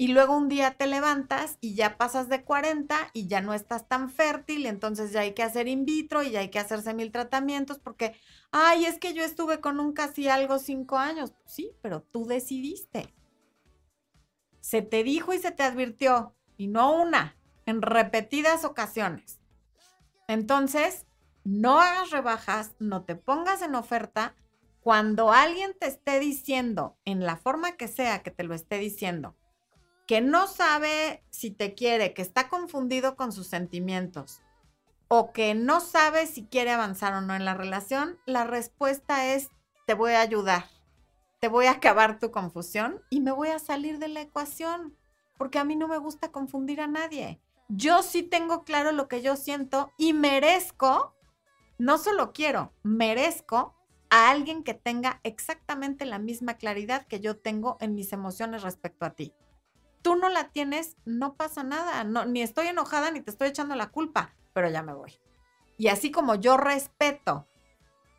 y luego un día te levantas y ya pasas de 40 y ya no estás tan fértil, entonces ya hay que hacer in vitro y ya hay que hacerse mil tratamientos porque, ay, es que yo estuve con un casi algo cinco años. Sí, pero tú decidiste. Se te dijo y se te advirtió, y no una, en repetidas ocasiones. Entonces, no hagas rebajas, no te pongas en oferta cuando alguien te esté diciendo, en la forma que sea que te lo esté diciendo, que no sabe si te quiere, que está confundido con sus sentimientos o que no sabe si quiere avanzar o no en la relación, la respuesta es te voy a ayudar, te voy a acabar tu confusión y me voy a salir de la ecuación, porque a mí no me gusta confundir a nadie. Yo sí tengo claro lo que yo siento y merezco, no solo quiero, merezco a alguien que tenga exactamente la misma claridad que yo tengo en mis emociones respecto a ti tú no la tienes, no pasa nada. No, ni estoy enojada ni te estoy echando la culpa, pero ya me voy. Y así como yo respeto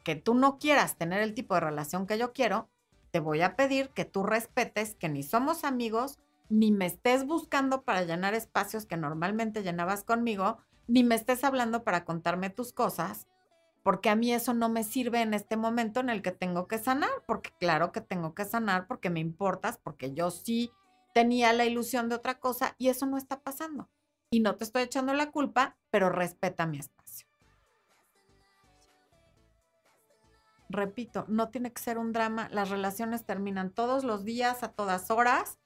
que tú no quieras tener el tipo de relación que yo quiero, te voy a pedir que tú respetes que ni somos amigos, ni me estés buscando para llenar espacios que normalmente llenabas conmigo, ni me estés hablando para contarme tus cosas, porque a mí eso no me sirve en este momento en el que tengo que sanar, porque claro que tengo que sanar, porque me importas, porque yo sí tenía la ilusión de otra cosa y eso no está pasando. Y no te estoy echando la culpa, pero respeta mi espacio. Repito, no tiene que ser un drama. Las relaciones terminan todos los días, a todas horas.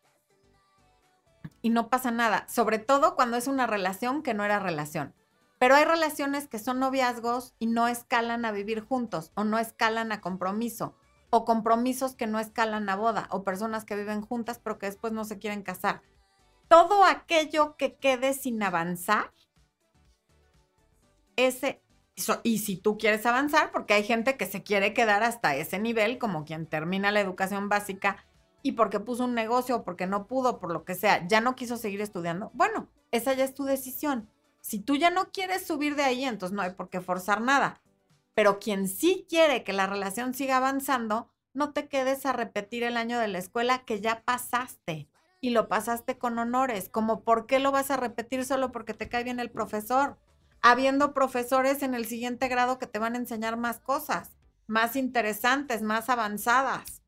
Y no pasa nada, sobre todo cuando es una relación que no era relación. Pero hay relaciones que son noviazgos y no escalan a vivir juntos o no escalan a compromiso o compromisos que no escalan a boda, o personas que viven juntas pero que después no se quieren casar. Todo aquello que quede sin avanzar, ese, y si tú quieres avanzar, porque hay gente que se quiere quedar hasta ese nivel, como quien termina la educación básica y porque puso un negocio porque no pudo, por lo que sea, ya no quiso seguir estudiando, bueno, esa ya es tu decisión. Si tú ya no quieres subir de ahí, entonces no hay por qué forzar nada. Pero quien sí quiere que la relación siga avanzando, no te quedes a repetir el año de la escuela que ya pasaste y lo pasaste con honores. Como, ¿por qué lo vas a repetir solo porque te cae bien el profesor? Habiendo profesores en el siguiente grado que te van a enseñar más cosas. más interesantes, más avanzadas.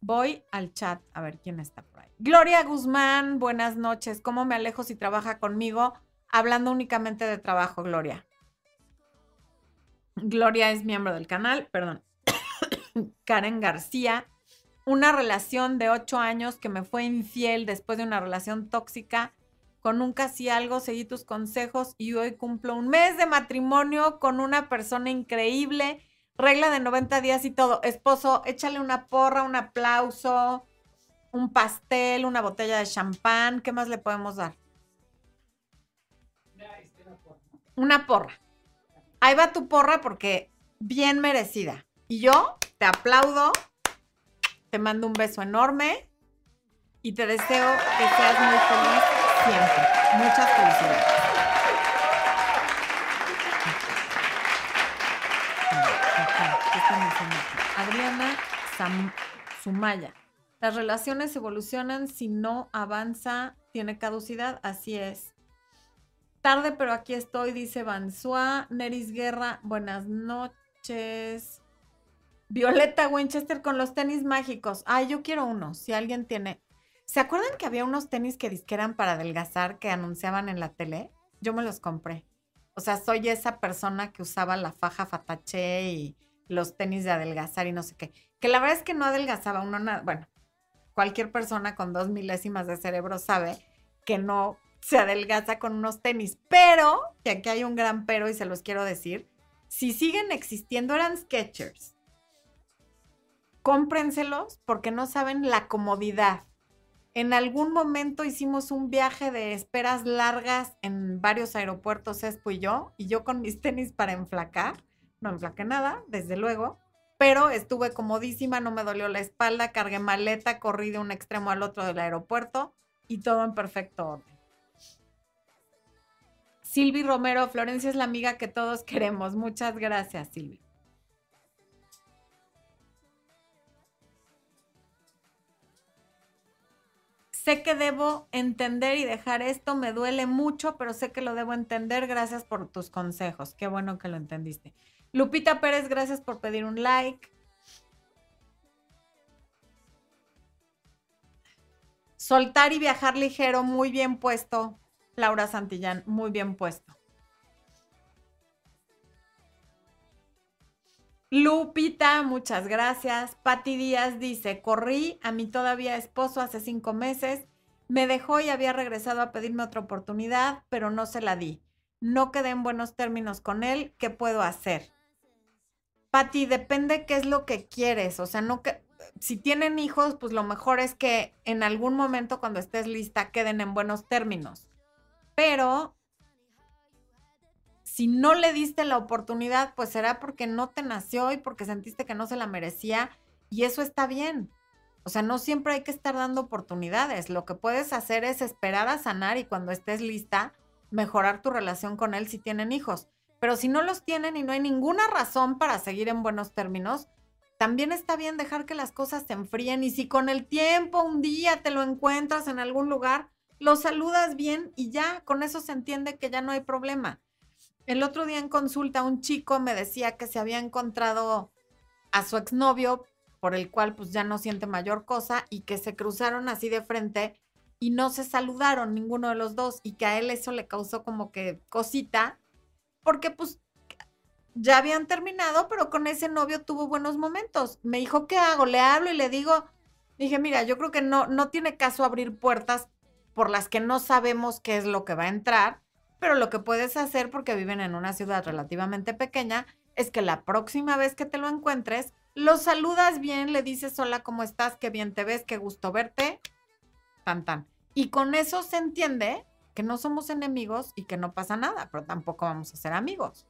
Voy al chat a ver quién está por ahí. Gloria Guzmán, buenas noches. ¿Cómo me alejo si trabaja conmigo? Hablando únicamente de trabajo, Gloria. Gloria es miembro del canal, perdón. Karen García, una relación de ocho años que me fue infiel después de una relación tóxica. Con un casi algo seguí tus consejos y hoy cumplo un mes de matrimonio con una persona increíble. Regla de 90 días y todo. Esposo, échale una porra, un aplauso, un pastel, una botella de champán. ¿Qué más le podemos dar? Una porra. Ahí va tu porra porque bien merecida. Y yo te aplaudo, te mando un beso enorme y te deseo que seas muy feliz siempre. Muchas felicidades. Adriana Sumaya. Las relaciones evolucionan si no avanza, tiene caducidad, así es. Tarde, pero aquí estoy, dice Bansua. Neris Guerra, buenas noches. Violeta Winchester con los tenis mágicos. Ay, yo quiero uno. Si alguien tiene. ¿Se acuerdan que había unos tenis que disqueran para adelgazar que anunciaban en la tele? Yo me los compré. O sea, soy esa persona que usaba la faja fatache y los tenis de adelgazar y no sé qué. Que la verdad es que no adelgazaba uno nada. Bueno, cualquier persona con dos milésimas de cerebro sabe que no se adelgaza con unos tenis. Pero, que aquí hay un gran pero y se los quiero decir, si siguen existiendo, eran Sketchers cómprenselos porque no saben la comodidad. En algún momento hicimos un viaje de esperas largas en varios aeropuertos, Espo y yo, y yo con mis tenis para enflacar. No enflaqué nada, desde luego, pero estuve comodísima, no me dolió la espalda, cargué maleta, corrí de un extremo al otro del aeropuerto y todo en perfecto orden. Silvi Romero, Florencia es la amiga que todos queremos. Muchas gracias, Silvi. Sé que debo entender y dejar esto, me duele mucho, pero sé que lo debo entender. Gracias por tus consejos. Qué bueno que lo entendiste. Lupita Pérez, gracias por pedir un like. Soltar y viajar ligero, muy bien puesto. Laura Santillán, muy bien puesto. Lupita, muchas gracias. Patti Díaz dice, corrí a mi todavía esposo hace cinco meses, me dejó y había regresado a pedirme otra oportunidad, pero no se la di. No quedé en buenos términos con él, ¿qué puedo hacer? Patti, depende qué es lo que quieres, o sea, no que si tienen hijos, pues lo mejor es que en algún momento cuando estés lista queden en buenos términos. Pero si no le diste la oportunidad, pues será porque no te nació y porque sentiste que no se la merecía y eso está bien. O sea, no siempre hay que estar dando oportunidades. Lo que puedes hacer es esperar a sanar y cuando estés lista, mejorar tu relación con él si tienen hijos. Pero si no los tienen y no hay ninguna razón para seguir en buenos términos, también está bien dejar que las cosas se enfríen y si con el tiempo un día te lo encuentras en algún lugar, lo saludas bien y ya, con eso se entiende que ya no hay problema. El otro día en consulta un chico me decía que se había encontrado a su exnovio, por el cual pues ya no siente mayor cosa, y que se cruzaron así de frente y no se saludaron ninguno de los dos, y que a él eso le causó como que cosita, porque pues ya habían terminado, pero con ese novio tuvo buenos momentos. Me dijo, ¿qué hago? Le hablo y le digo, dije, mira, yo creo que no, no tiene caso abrir puertas por las que no sabemos qué es lo que va a entrar pero lo que puedes hacer, porque viven en una ciudad relativamente pequeña, es que la próxima vez que te lo encuentres, lo saludas bien, le dices hola, ¿cómo estás? Qué bien te ves, qué gusto verte. Tan, tan. Y con eso se entiende que no somos enemigos y que no pasa nada, pero tampoco vamos a ser amigos.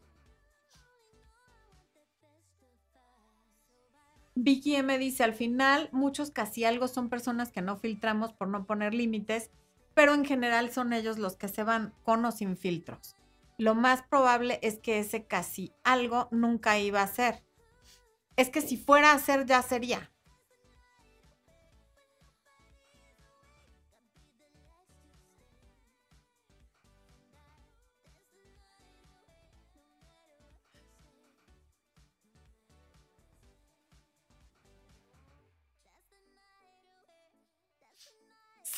Vicky M dice, al final, muchos casi algo son personas que no filtramos por no poner límites pero en general son ellos los que se van con o sin filtros. Lo más probable es que ese casi algo nunca iba a ser. Es que si fuera a ser, ya sería.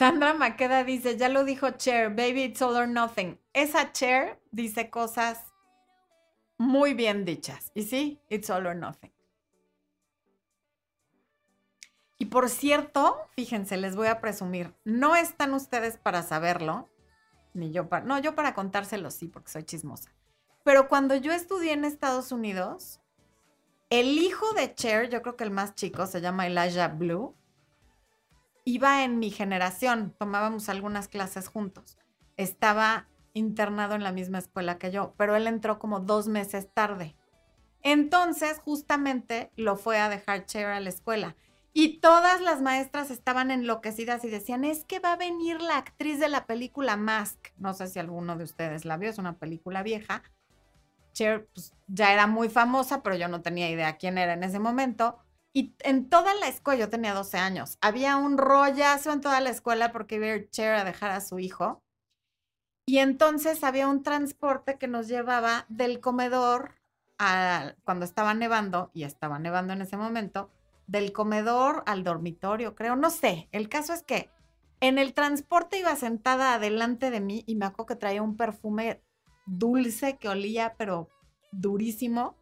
Sandra Maqueda dice, ya lo dijo Cher, baby, it's all or nothing. Esa Cher dice cosas muy bien dichas. Y sí, it's all or nothing. Y por cierto, fíjense, les voy a presumir, no están ustedes para saberlo, ni yo para, no, yo para contárselo sí, porque soy chismosa. Pero cuando yo estudié en Estados Unidos, el hijo de Cher, yo creo que el más chico, se llama Elijah Blue, iba en mi generación, tomábamos algunas clases juntos. Estaba internado en la misma escuela que yo, pero él entró como dos meses tarde. Entonces, justamente lo fue a dejar Cher a la escuela. Y todas las maestras estaban enloquecidas y decían, es que va a venir la actriz de la película Mask. No sé si alguno de ustedes la vio, es una película vieja. Cher pues, ya era muy famosa, pero yo no tenía idea quién era en ese momento. Y en toda la escuela, yo tenía 12 años, había un rollazo en toda la escuela porque iba a Cher a dejar a su hijo. Y entonces había un transporte que nos llevaba del comedor a, cuando estaba nevando, y estaba nevando en ese momento, del comedor al dormitorio, creo, no sé. El caso es que en el transporte iba sentada adelante de mí y me acuerdo que traía un perfume dulce que olía, pero durísimo.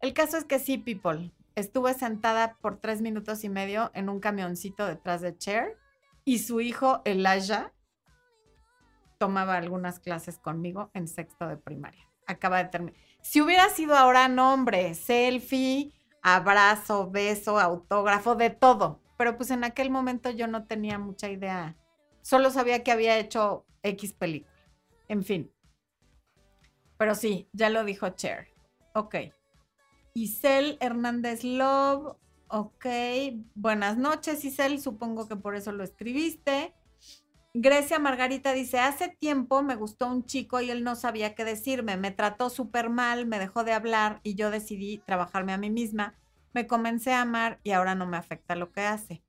El caso es que sí, people, estuve sentada por tres minutos y medio en un camioncito detrás de Cher y su hijo Elijah tomaba algunas clases conmigo en sexto de primaria. Acaba de terminar. Si hubiera sido ahora nombre, selfie, abrazo, beso, autógrafo, de todo. Pero pues en aquel momento yo no tenía mucha idea. Solo sabía que había hecho X película. En fin. Pero sí, ya lo dijo Cher. Ok. Isel Hernández Love. Ok. Buenas noches, Isel. Supongo que por eso lo escribiste. Grecia Margarita dice, hace tiempo me gustó un chico y él no sabía qué decirme, me trató súper mal, me dejó de hablar y yo decidí trabajarme a mí misma. Me comencé a amar y ahora no me afecta lo que hace.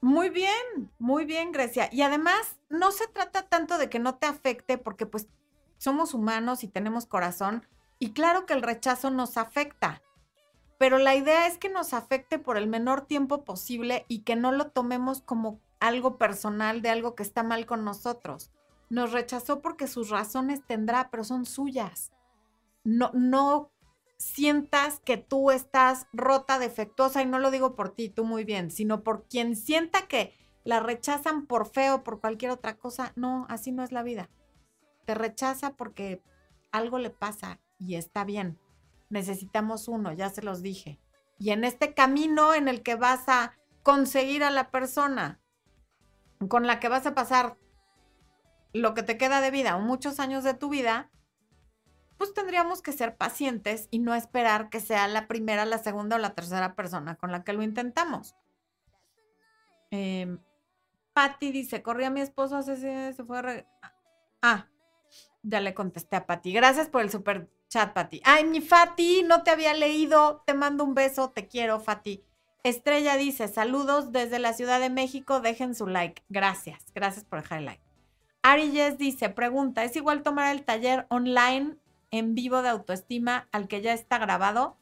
Muy bien, muy bien, Grecia. Y además, no se trata tanto de que no te afecte porque pues somos humanos y tenemos corazón, y claro que el rechazo nos afecta, pero la idea es que nos afecte por el menor tiempo posible y que no lo tomemos como algo personal de algo que está mal con nosotros. Nos rechazó porque sus razones tendrá, pero son suyas. No, no sientas que tú estás rota, defectuosa, y no lo digo por ti, tú muy bien, sino por quien sienta que la rechazan por feo, por cualquier otra cosa. No, así no es la vida. Te rechaza porque algo le pasa y está bien. Necesitamos uno, ya se los dije. Y en este camino en el que vas a conseguir a la persona con la que vas a pasar lo que te queda de vida o muchos años de tu vida, pues tendríamos que ser pacientes y no esperar que sea la primera, la segunda o la tercera persona con la que lo intentamos. Eh, Patty dice, corrí a mi esposo, se, se fue Ah, ya le contesté a Patty. Gracias por el super chat, Pati. Ay, mi Fati, no te había leído. Te mando un beso, te quiero, Fati. Estrella dice, saludos desde la Ciudad de México, dejen su like. Gracias, gracias por dejar el like. Ari Yes dice, pregunta, ¿es igual tomar el taller online en vivo de autoestima al que ya está grabado?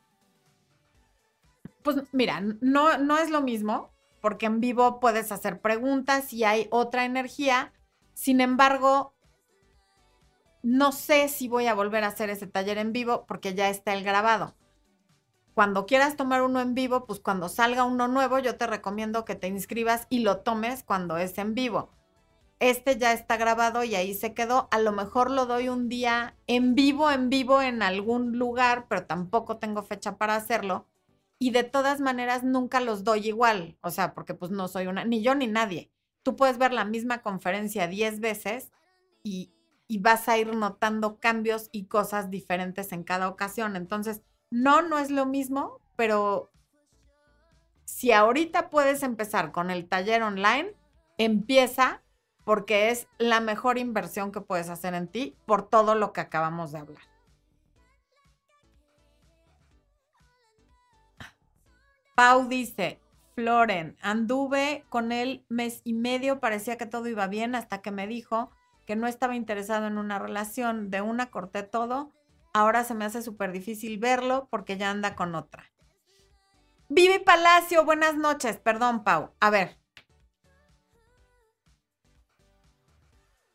Pues mira, no, no es lo mismo, porque en vivo puedes hacer preguntas y hay otra energía. Sin embargo, no sé si voy a volver a hacer ese taller en vivo porque ya está el grabado. Cuando quieras tomar uno en vivo, pues cuando salga uno nuevo, yo te recomiendo que te inscribas y lo tomes cuando es en vivo. Este ya está grabado y ahí se quedó. A lo mejor lo doy un día en vivo, en vivo en algún lugar, pero tampoco tengo fecha para hacerlo. Y de todas maneras nunca los doy igual. O sea, porque pues no soy una, ni yo ni nadie. Tú puedes ver la misma conferencia 10 veces y y vas a ir notando cambios y cosas diferentes en cada ocasión. Entonces, no, no es lo mismo, pero si ahorita puedes empezar con el taller online, empieza porque es la mejor inversión que puedes hacer en ti por todo lo que acabamos de hablar. Pau dice, Floren, anduve con él mes y medio, parecía que todo iba bien hasta que me dijo que no estaba interesado en una relación, de una corté todo, ahora se me hace súper difícil verlo porque ya anda con otra. Vivi Palacio, buenas noches, perdón Pau. A ver,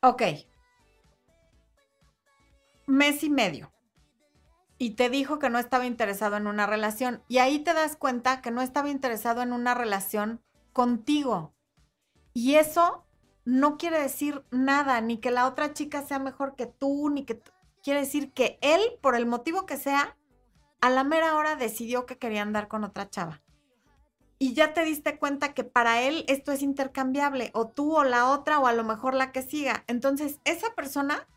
Ok. Mes y medio. Y te dijo que no estaba interesado en una relación. Y ahí te das cuenta que no estaba interesado en una relación contigo. Y eso no quiere decir nada, ni que la otra chica sea mejor que tú, ni que... Quiere decir que él, por el motivo que sea, a la mera hora decidió que quería andar con otra chava. Y ya te diste cuenta que para él esto es intercambiable, o tú o la otra, o a lo mejor la que siga. Entonces, esa persona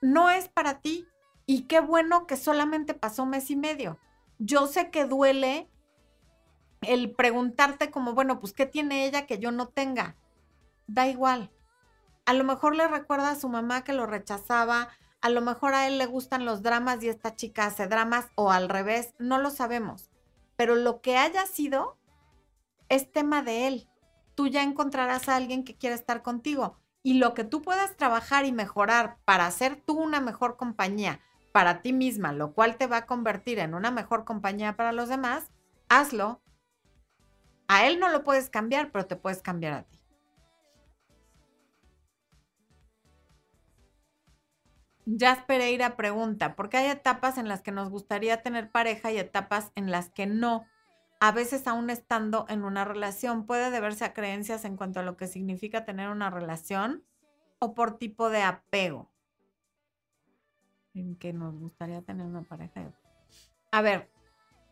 no es para ti. Y qué bueno que solamente pasó mes y medio. Yo sé que duele el preguntarte como, bueno, pues, ¿qué tiene ella que yo no tenga? Da igual. A lo mejor le recuerda a su mamá que lo rechazaba, a lo mejor a él le gustan los dramas y esta chica hace dramas o al revés, no lo sabemos. Pero lo que haya sido es tema de él. Tú ya encontrarás a alguien que quiera estar contigo. Y lo que tú puedas trabajar y mejorar para ser tú una mejor compañía para ti misma, lo cual te va a convertir en una mejor compañía para los demás, hazlo. A él no lo puedes cambiar, pero te puedes cambiar a ti. Jazz Pereira pregunta, ¿por qué hay etapas en las que nos gustaría tener pareja y etapas en las que no? A veces aún estando en una relación, ¿puede deberse a creencias en cuanto a lo que significa tener una relación o por tipo de apego? En que nos gustaría tener una pareja. A ver,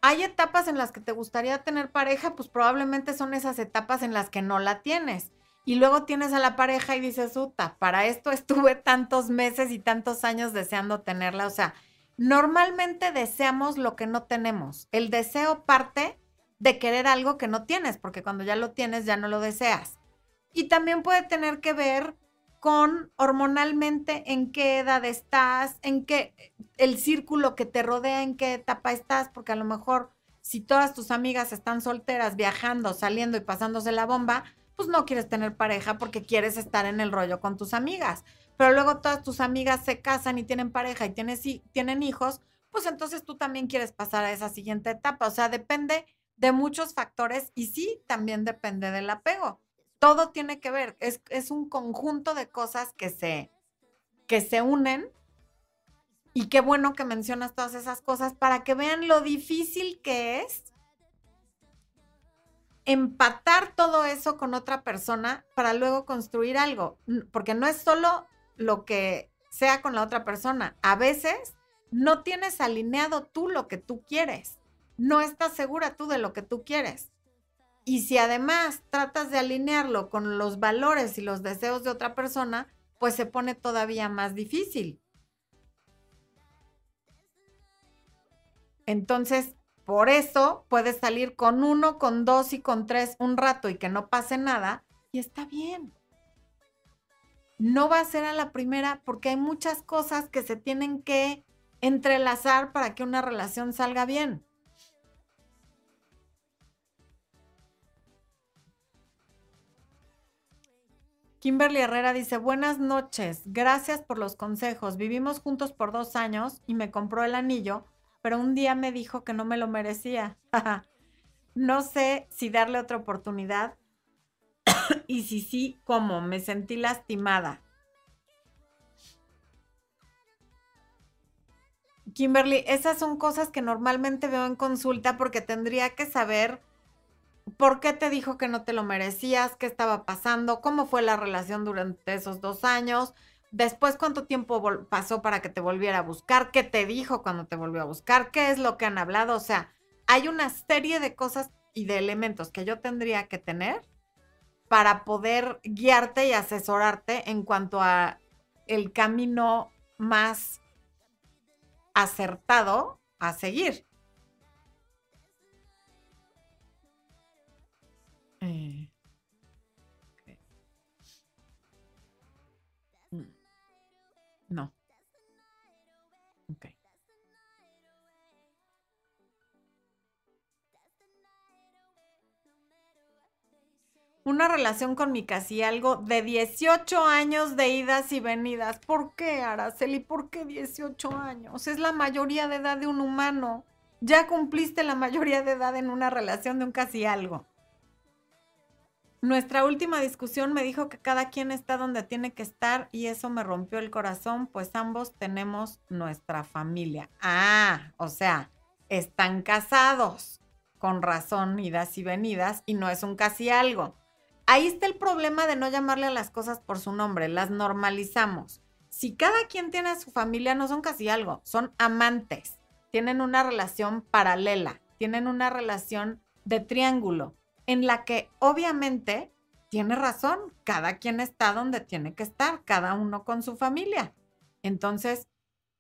hay etapas en las que te gustaría tener pareja, pues probablemente son esas etapas en las que no la tienes y luego tienes a la pareja y dices, uta, para esto estuve tantos meses y tantos años deseando tenerla. O sea, normalmente deseamos lo que no tenemos. El deseo parte de querer algo que no tienes, porque cuando ya lo tienes ya no lo deseas. Y también puede tener que ver con hormonalmente en qué edad estás, en qué el círculo que te rodea, en qué etapa estás, porque a lo mejor si todas tus amigas están solteras, viajando, saliendo y pasándose la bomba, pues no quieres tener pareja porque quieres estar en el rollo con tus amigas. Pero luego todas tus amigas se casan y tienen pareja y tienes, tienen hijos, pues entonces tú también quieres pasar a esa siguiente etapa. O sea, depende de muchos factores y sí, también depende del apego. Todo tiene que ver, es, es un conjunto de cosas que se, que se unen y qué bueno que mencionas todas esas cosas para que vean lo difícil que es empatar todo eso con otra persona para luego construir algo, porque no es solo lo que sea con la otra persona, a veces no tienes alineado tú lo que tú quieres, no estás segura tú de lo que tú quieres. Y si además tratas de alinearlo con los valores y los deseos de otra persona, pues se pone todavía más difícil. Entonces, por eso puedes salir con uno, con dos y con tres un rato y que no pase nada y está bien. No va a ser a la primera porque hay muchas cosas que se tienen que entrelazar para que una relación salga bien. Kimberly Herrera dice, buenas noches, gracias por los consejos. Vivimos juntos por dos años y me compró el anillo pero un día me dijo que no me lo merecía. no sé si darle otra oportunidad y si sí, cómo. Me sentí lastimada. Kimberly, esas son cosas que normalmente veo en consulta porque tendría que saber por qué te dijo que no te lo merecías, qué estaba pasando, cómo fue la relación durante esos dos años, Después, ¿cuánto tiempo pasó para que te volviera a buscar? ¿Qué te dijo cuando te volvió a buscar? ¿Qué es lo que han hablado? O sea, hay una serie de cosas y de elementos que yo tendría que tener para poder guiarte y asesorarte en cuanto a el camino más acertado a seguir. Eh. Una relación con mi casi algo de 18 años de idas y venidas. ¿Por qué, Araceli? ¿Por qué 18 años? Es la mayoría de edad de un humano. Ya cumpliste la mayoría de edad en una relación de un casi algo. Nuestra última discusión me dijo que cada quien está donde tiene que estar y eso me rompió el corazón, pues ambos tenemos nuestra familia. Ah, o sea, están casados, con razón, idas y venidas, y no es un casi algo. Ahí está el problema de no llamarle a las cosas por su nombre, las normalizamos. Si cada quien tiene a su familia, no son casi algo, son amantes, tienen una relación paralela, tienen una relación de triángulo, en la que obviamente tiene razón, cada quien está donde tiene que estar, cada uno con su familia. Entonces,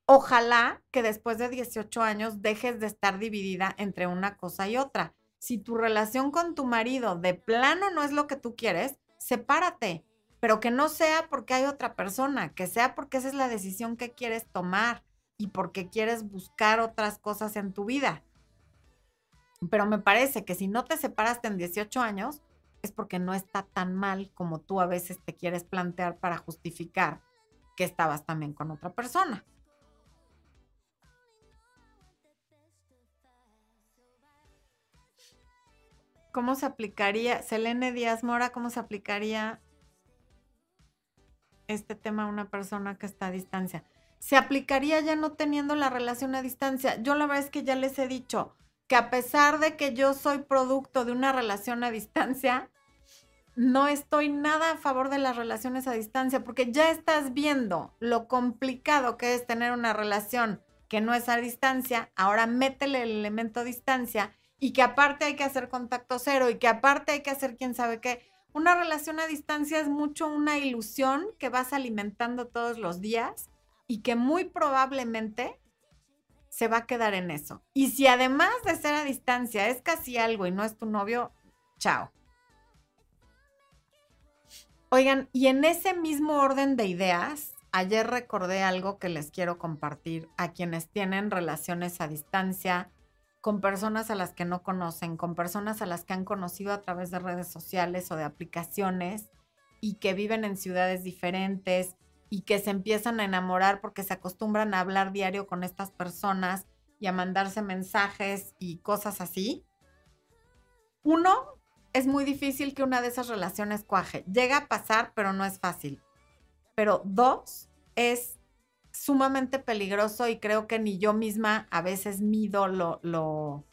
ojalá que después de 18 años dejes de estar dividida entre una cosa y otra si tu relación con tu marido de plano no es lo que tú quieres, sepárate, pero que no sea porque hay otra persona, que sea porque esa es la decisión que quieres tomar y porque quieres buscar otras cosas en tu vida. Pero me parece que si no te separaste en 18 años, es porque no está tan mal como tú a veces te quieres plantear para justificar que estabas también con otra persona. ¿Cómo se aplicaría, Selene Díaz Mora, cómo se aplicaría este tema a una persona que está a distancia? Se aplicaría ya no teniendo la relación a distancia. Yo la verdad es que ya les he dicho que a pesar de que yo soy producto de una relación a distancia, no estoy nada a favor de las relaciones a distancia porque ya estás viendo lo complicado que es tener una relación que no es a distancia. Ahora métele el elemento distancia y que aparte hay que hacer contacto cero y que aparte hay que hacer quién sabe qué. Una relación a distancia es mucho una ilusión que vas alimentando todos los días y que muy probablemente se va a quedar en eso. Y si además de ser a distancia es casi algo y no es tu novio, chao. Oigan, y en ese mismo orden de ideas, ayer recordé algo que les quiero compartir a quienes tienen relaciones a distancia, con personas a las que no conocen, con personas a las que han conocido a través de redes sociales o de aplicaciones y que viven en ciudades diferentes y que se empiezan a enamorar porque se acostumbran a hablar diario con estas personas y a mandarse mensajes y cosas así. Uno, es muy difícil que una de esas relaciones cuaje. Llega a pasar, pero no es fácil. Pero dos, es sumamente peligroso y creo que ni yo misma a veces mido lo, lo,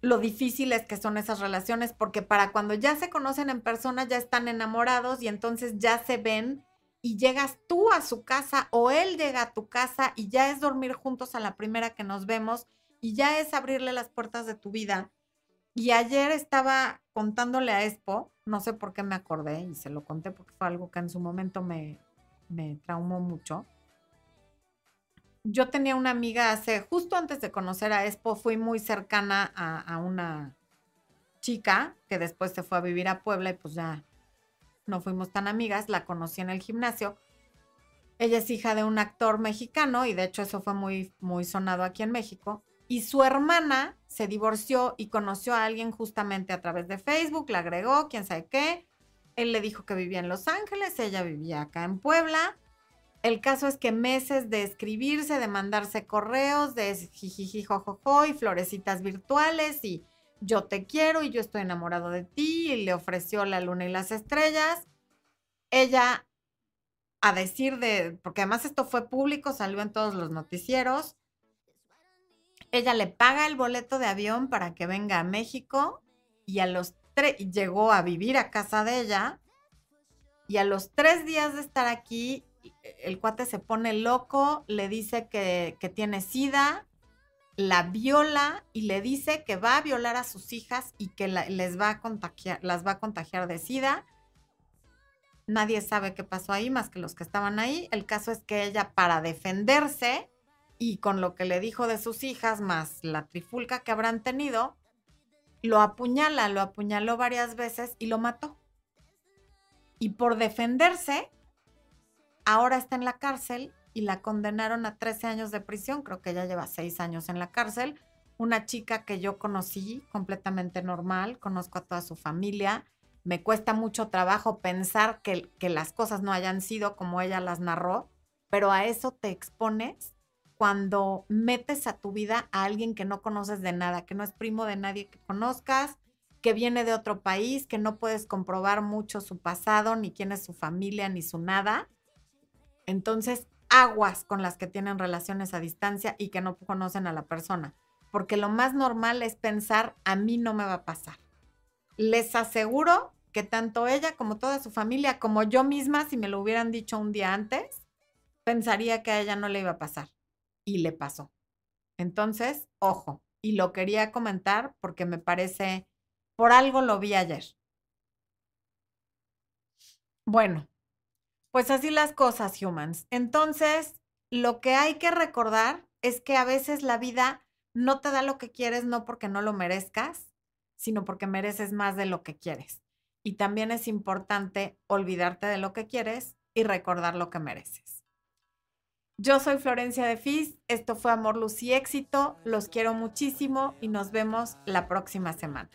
lo difíciles que son esas relaciones, porque para cuando ya se conocen en persona ya están enamorados y entonces ya se ven y llegas tú a su casa o él llega a tu casa y ya es dormir juntos a la primera que nos vemos y ya es abrirle las puertas de tu vida. Y ayer estaba contándole a Expo, no sé por qué me acordé y se lo conté porque fue algo que en su momento me, me traumó mucho. Yo tenía una amiga hace, justo antes de conocer a Expo, fui muy cercana a, una chica que después se fue a vivir a Puebla y pues ya no fuimos tan amigas, la conocí en el gimnasio. Ella es hija de un actor mexicano y de hecho eso fue muy, muy sonado aquí en México. Y su hermana se divorció y conoció a alguien justamente a través de Facebook, la agregó, quién sabe qué. Él le dijo que vivía en Los Ángeles, ella vivía acá en Puebla. El caso es que meses de escribirse, de mandarse correos, de jijiji, y florecitas virtuales y yo te quiero y yo estoy enamorado de ti y le ofreció la luna y las estrellas. Ella, a decir de, porque además esto fue público, salió en todos los noticieros, ella le paga el boleto de avión para que venga a México y a los llegó a vivir a casa de ella y a los tres días de estar aquí, el cuate se pone loco, le dice que, tiene sida, la viola y le dice que va a violar a sus hijas y que les va a contagiar, las va a contagiar de sida. Nadie sabe qué pasó ahí más que los que estaban ahí. El caso es que ella para defenderse y con lo que le dijo de sus hijas más la trifulca que habrán tenido, lo apuñala, lo apuñaló varias veces y lo mató. Y por defenderse, ahora está en la cárcel y la condenaron a 13 años de prisión, creo que ya lleva 6 años en la cárcel. Una chica que yo conocí completamente normal, conozco a toda su familia. Me cuesta mucho trabajo pensar que, que las cosas no hayan sido como ella las narró, pero a eso te expones cuando metes a tu vida a alguien que no conoces de nada, que no es primo de nadie que conozcas, que viene de otro país, que no puedes comprobar mucho su pasado, ni quién es su familia, ni su nada. Entonces, aguas con las que tienen relaciones a distancia y que no conocen a la persona, porque lo más normal es pensar, a mí no me va a pasar. Les aseguro que tanto ella como toda su familia, como yo misma, si me lo hubieran dicho un día antes, pensaría que a ella no le iba a pasar. Y le pasó. Entonces, ojo, y lo quería comentar porque me parece por algo lo vi ayer. Bueno, pues así las cosas, humans. Entonces, lo que hay que recordar es que a veces la vida no te da lo que quieres no porque no lo merezcas, sino porque mereces más de lo que quieres. Y también es importante olvidarte de lo que quieres y recordar lo que mereces. Yo soy Florencia de Fis, esto fue Amor, Luz y Éxito, los quiero muchísimo y nos vemos la próxima semana.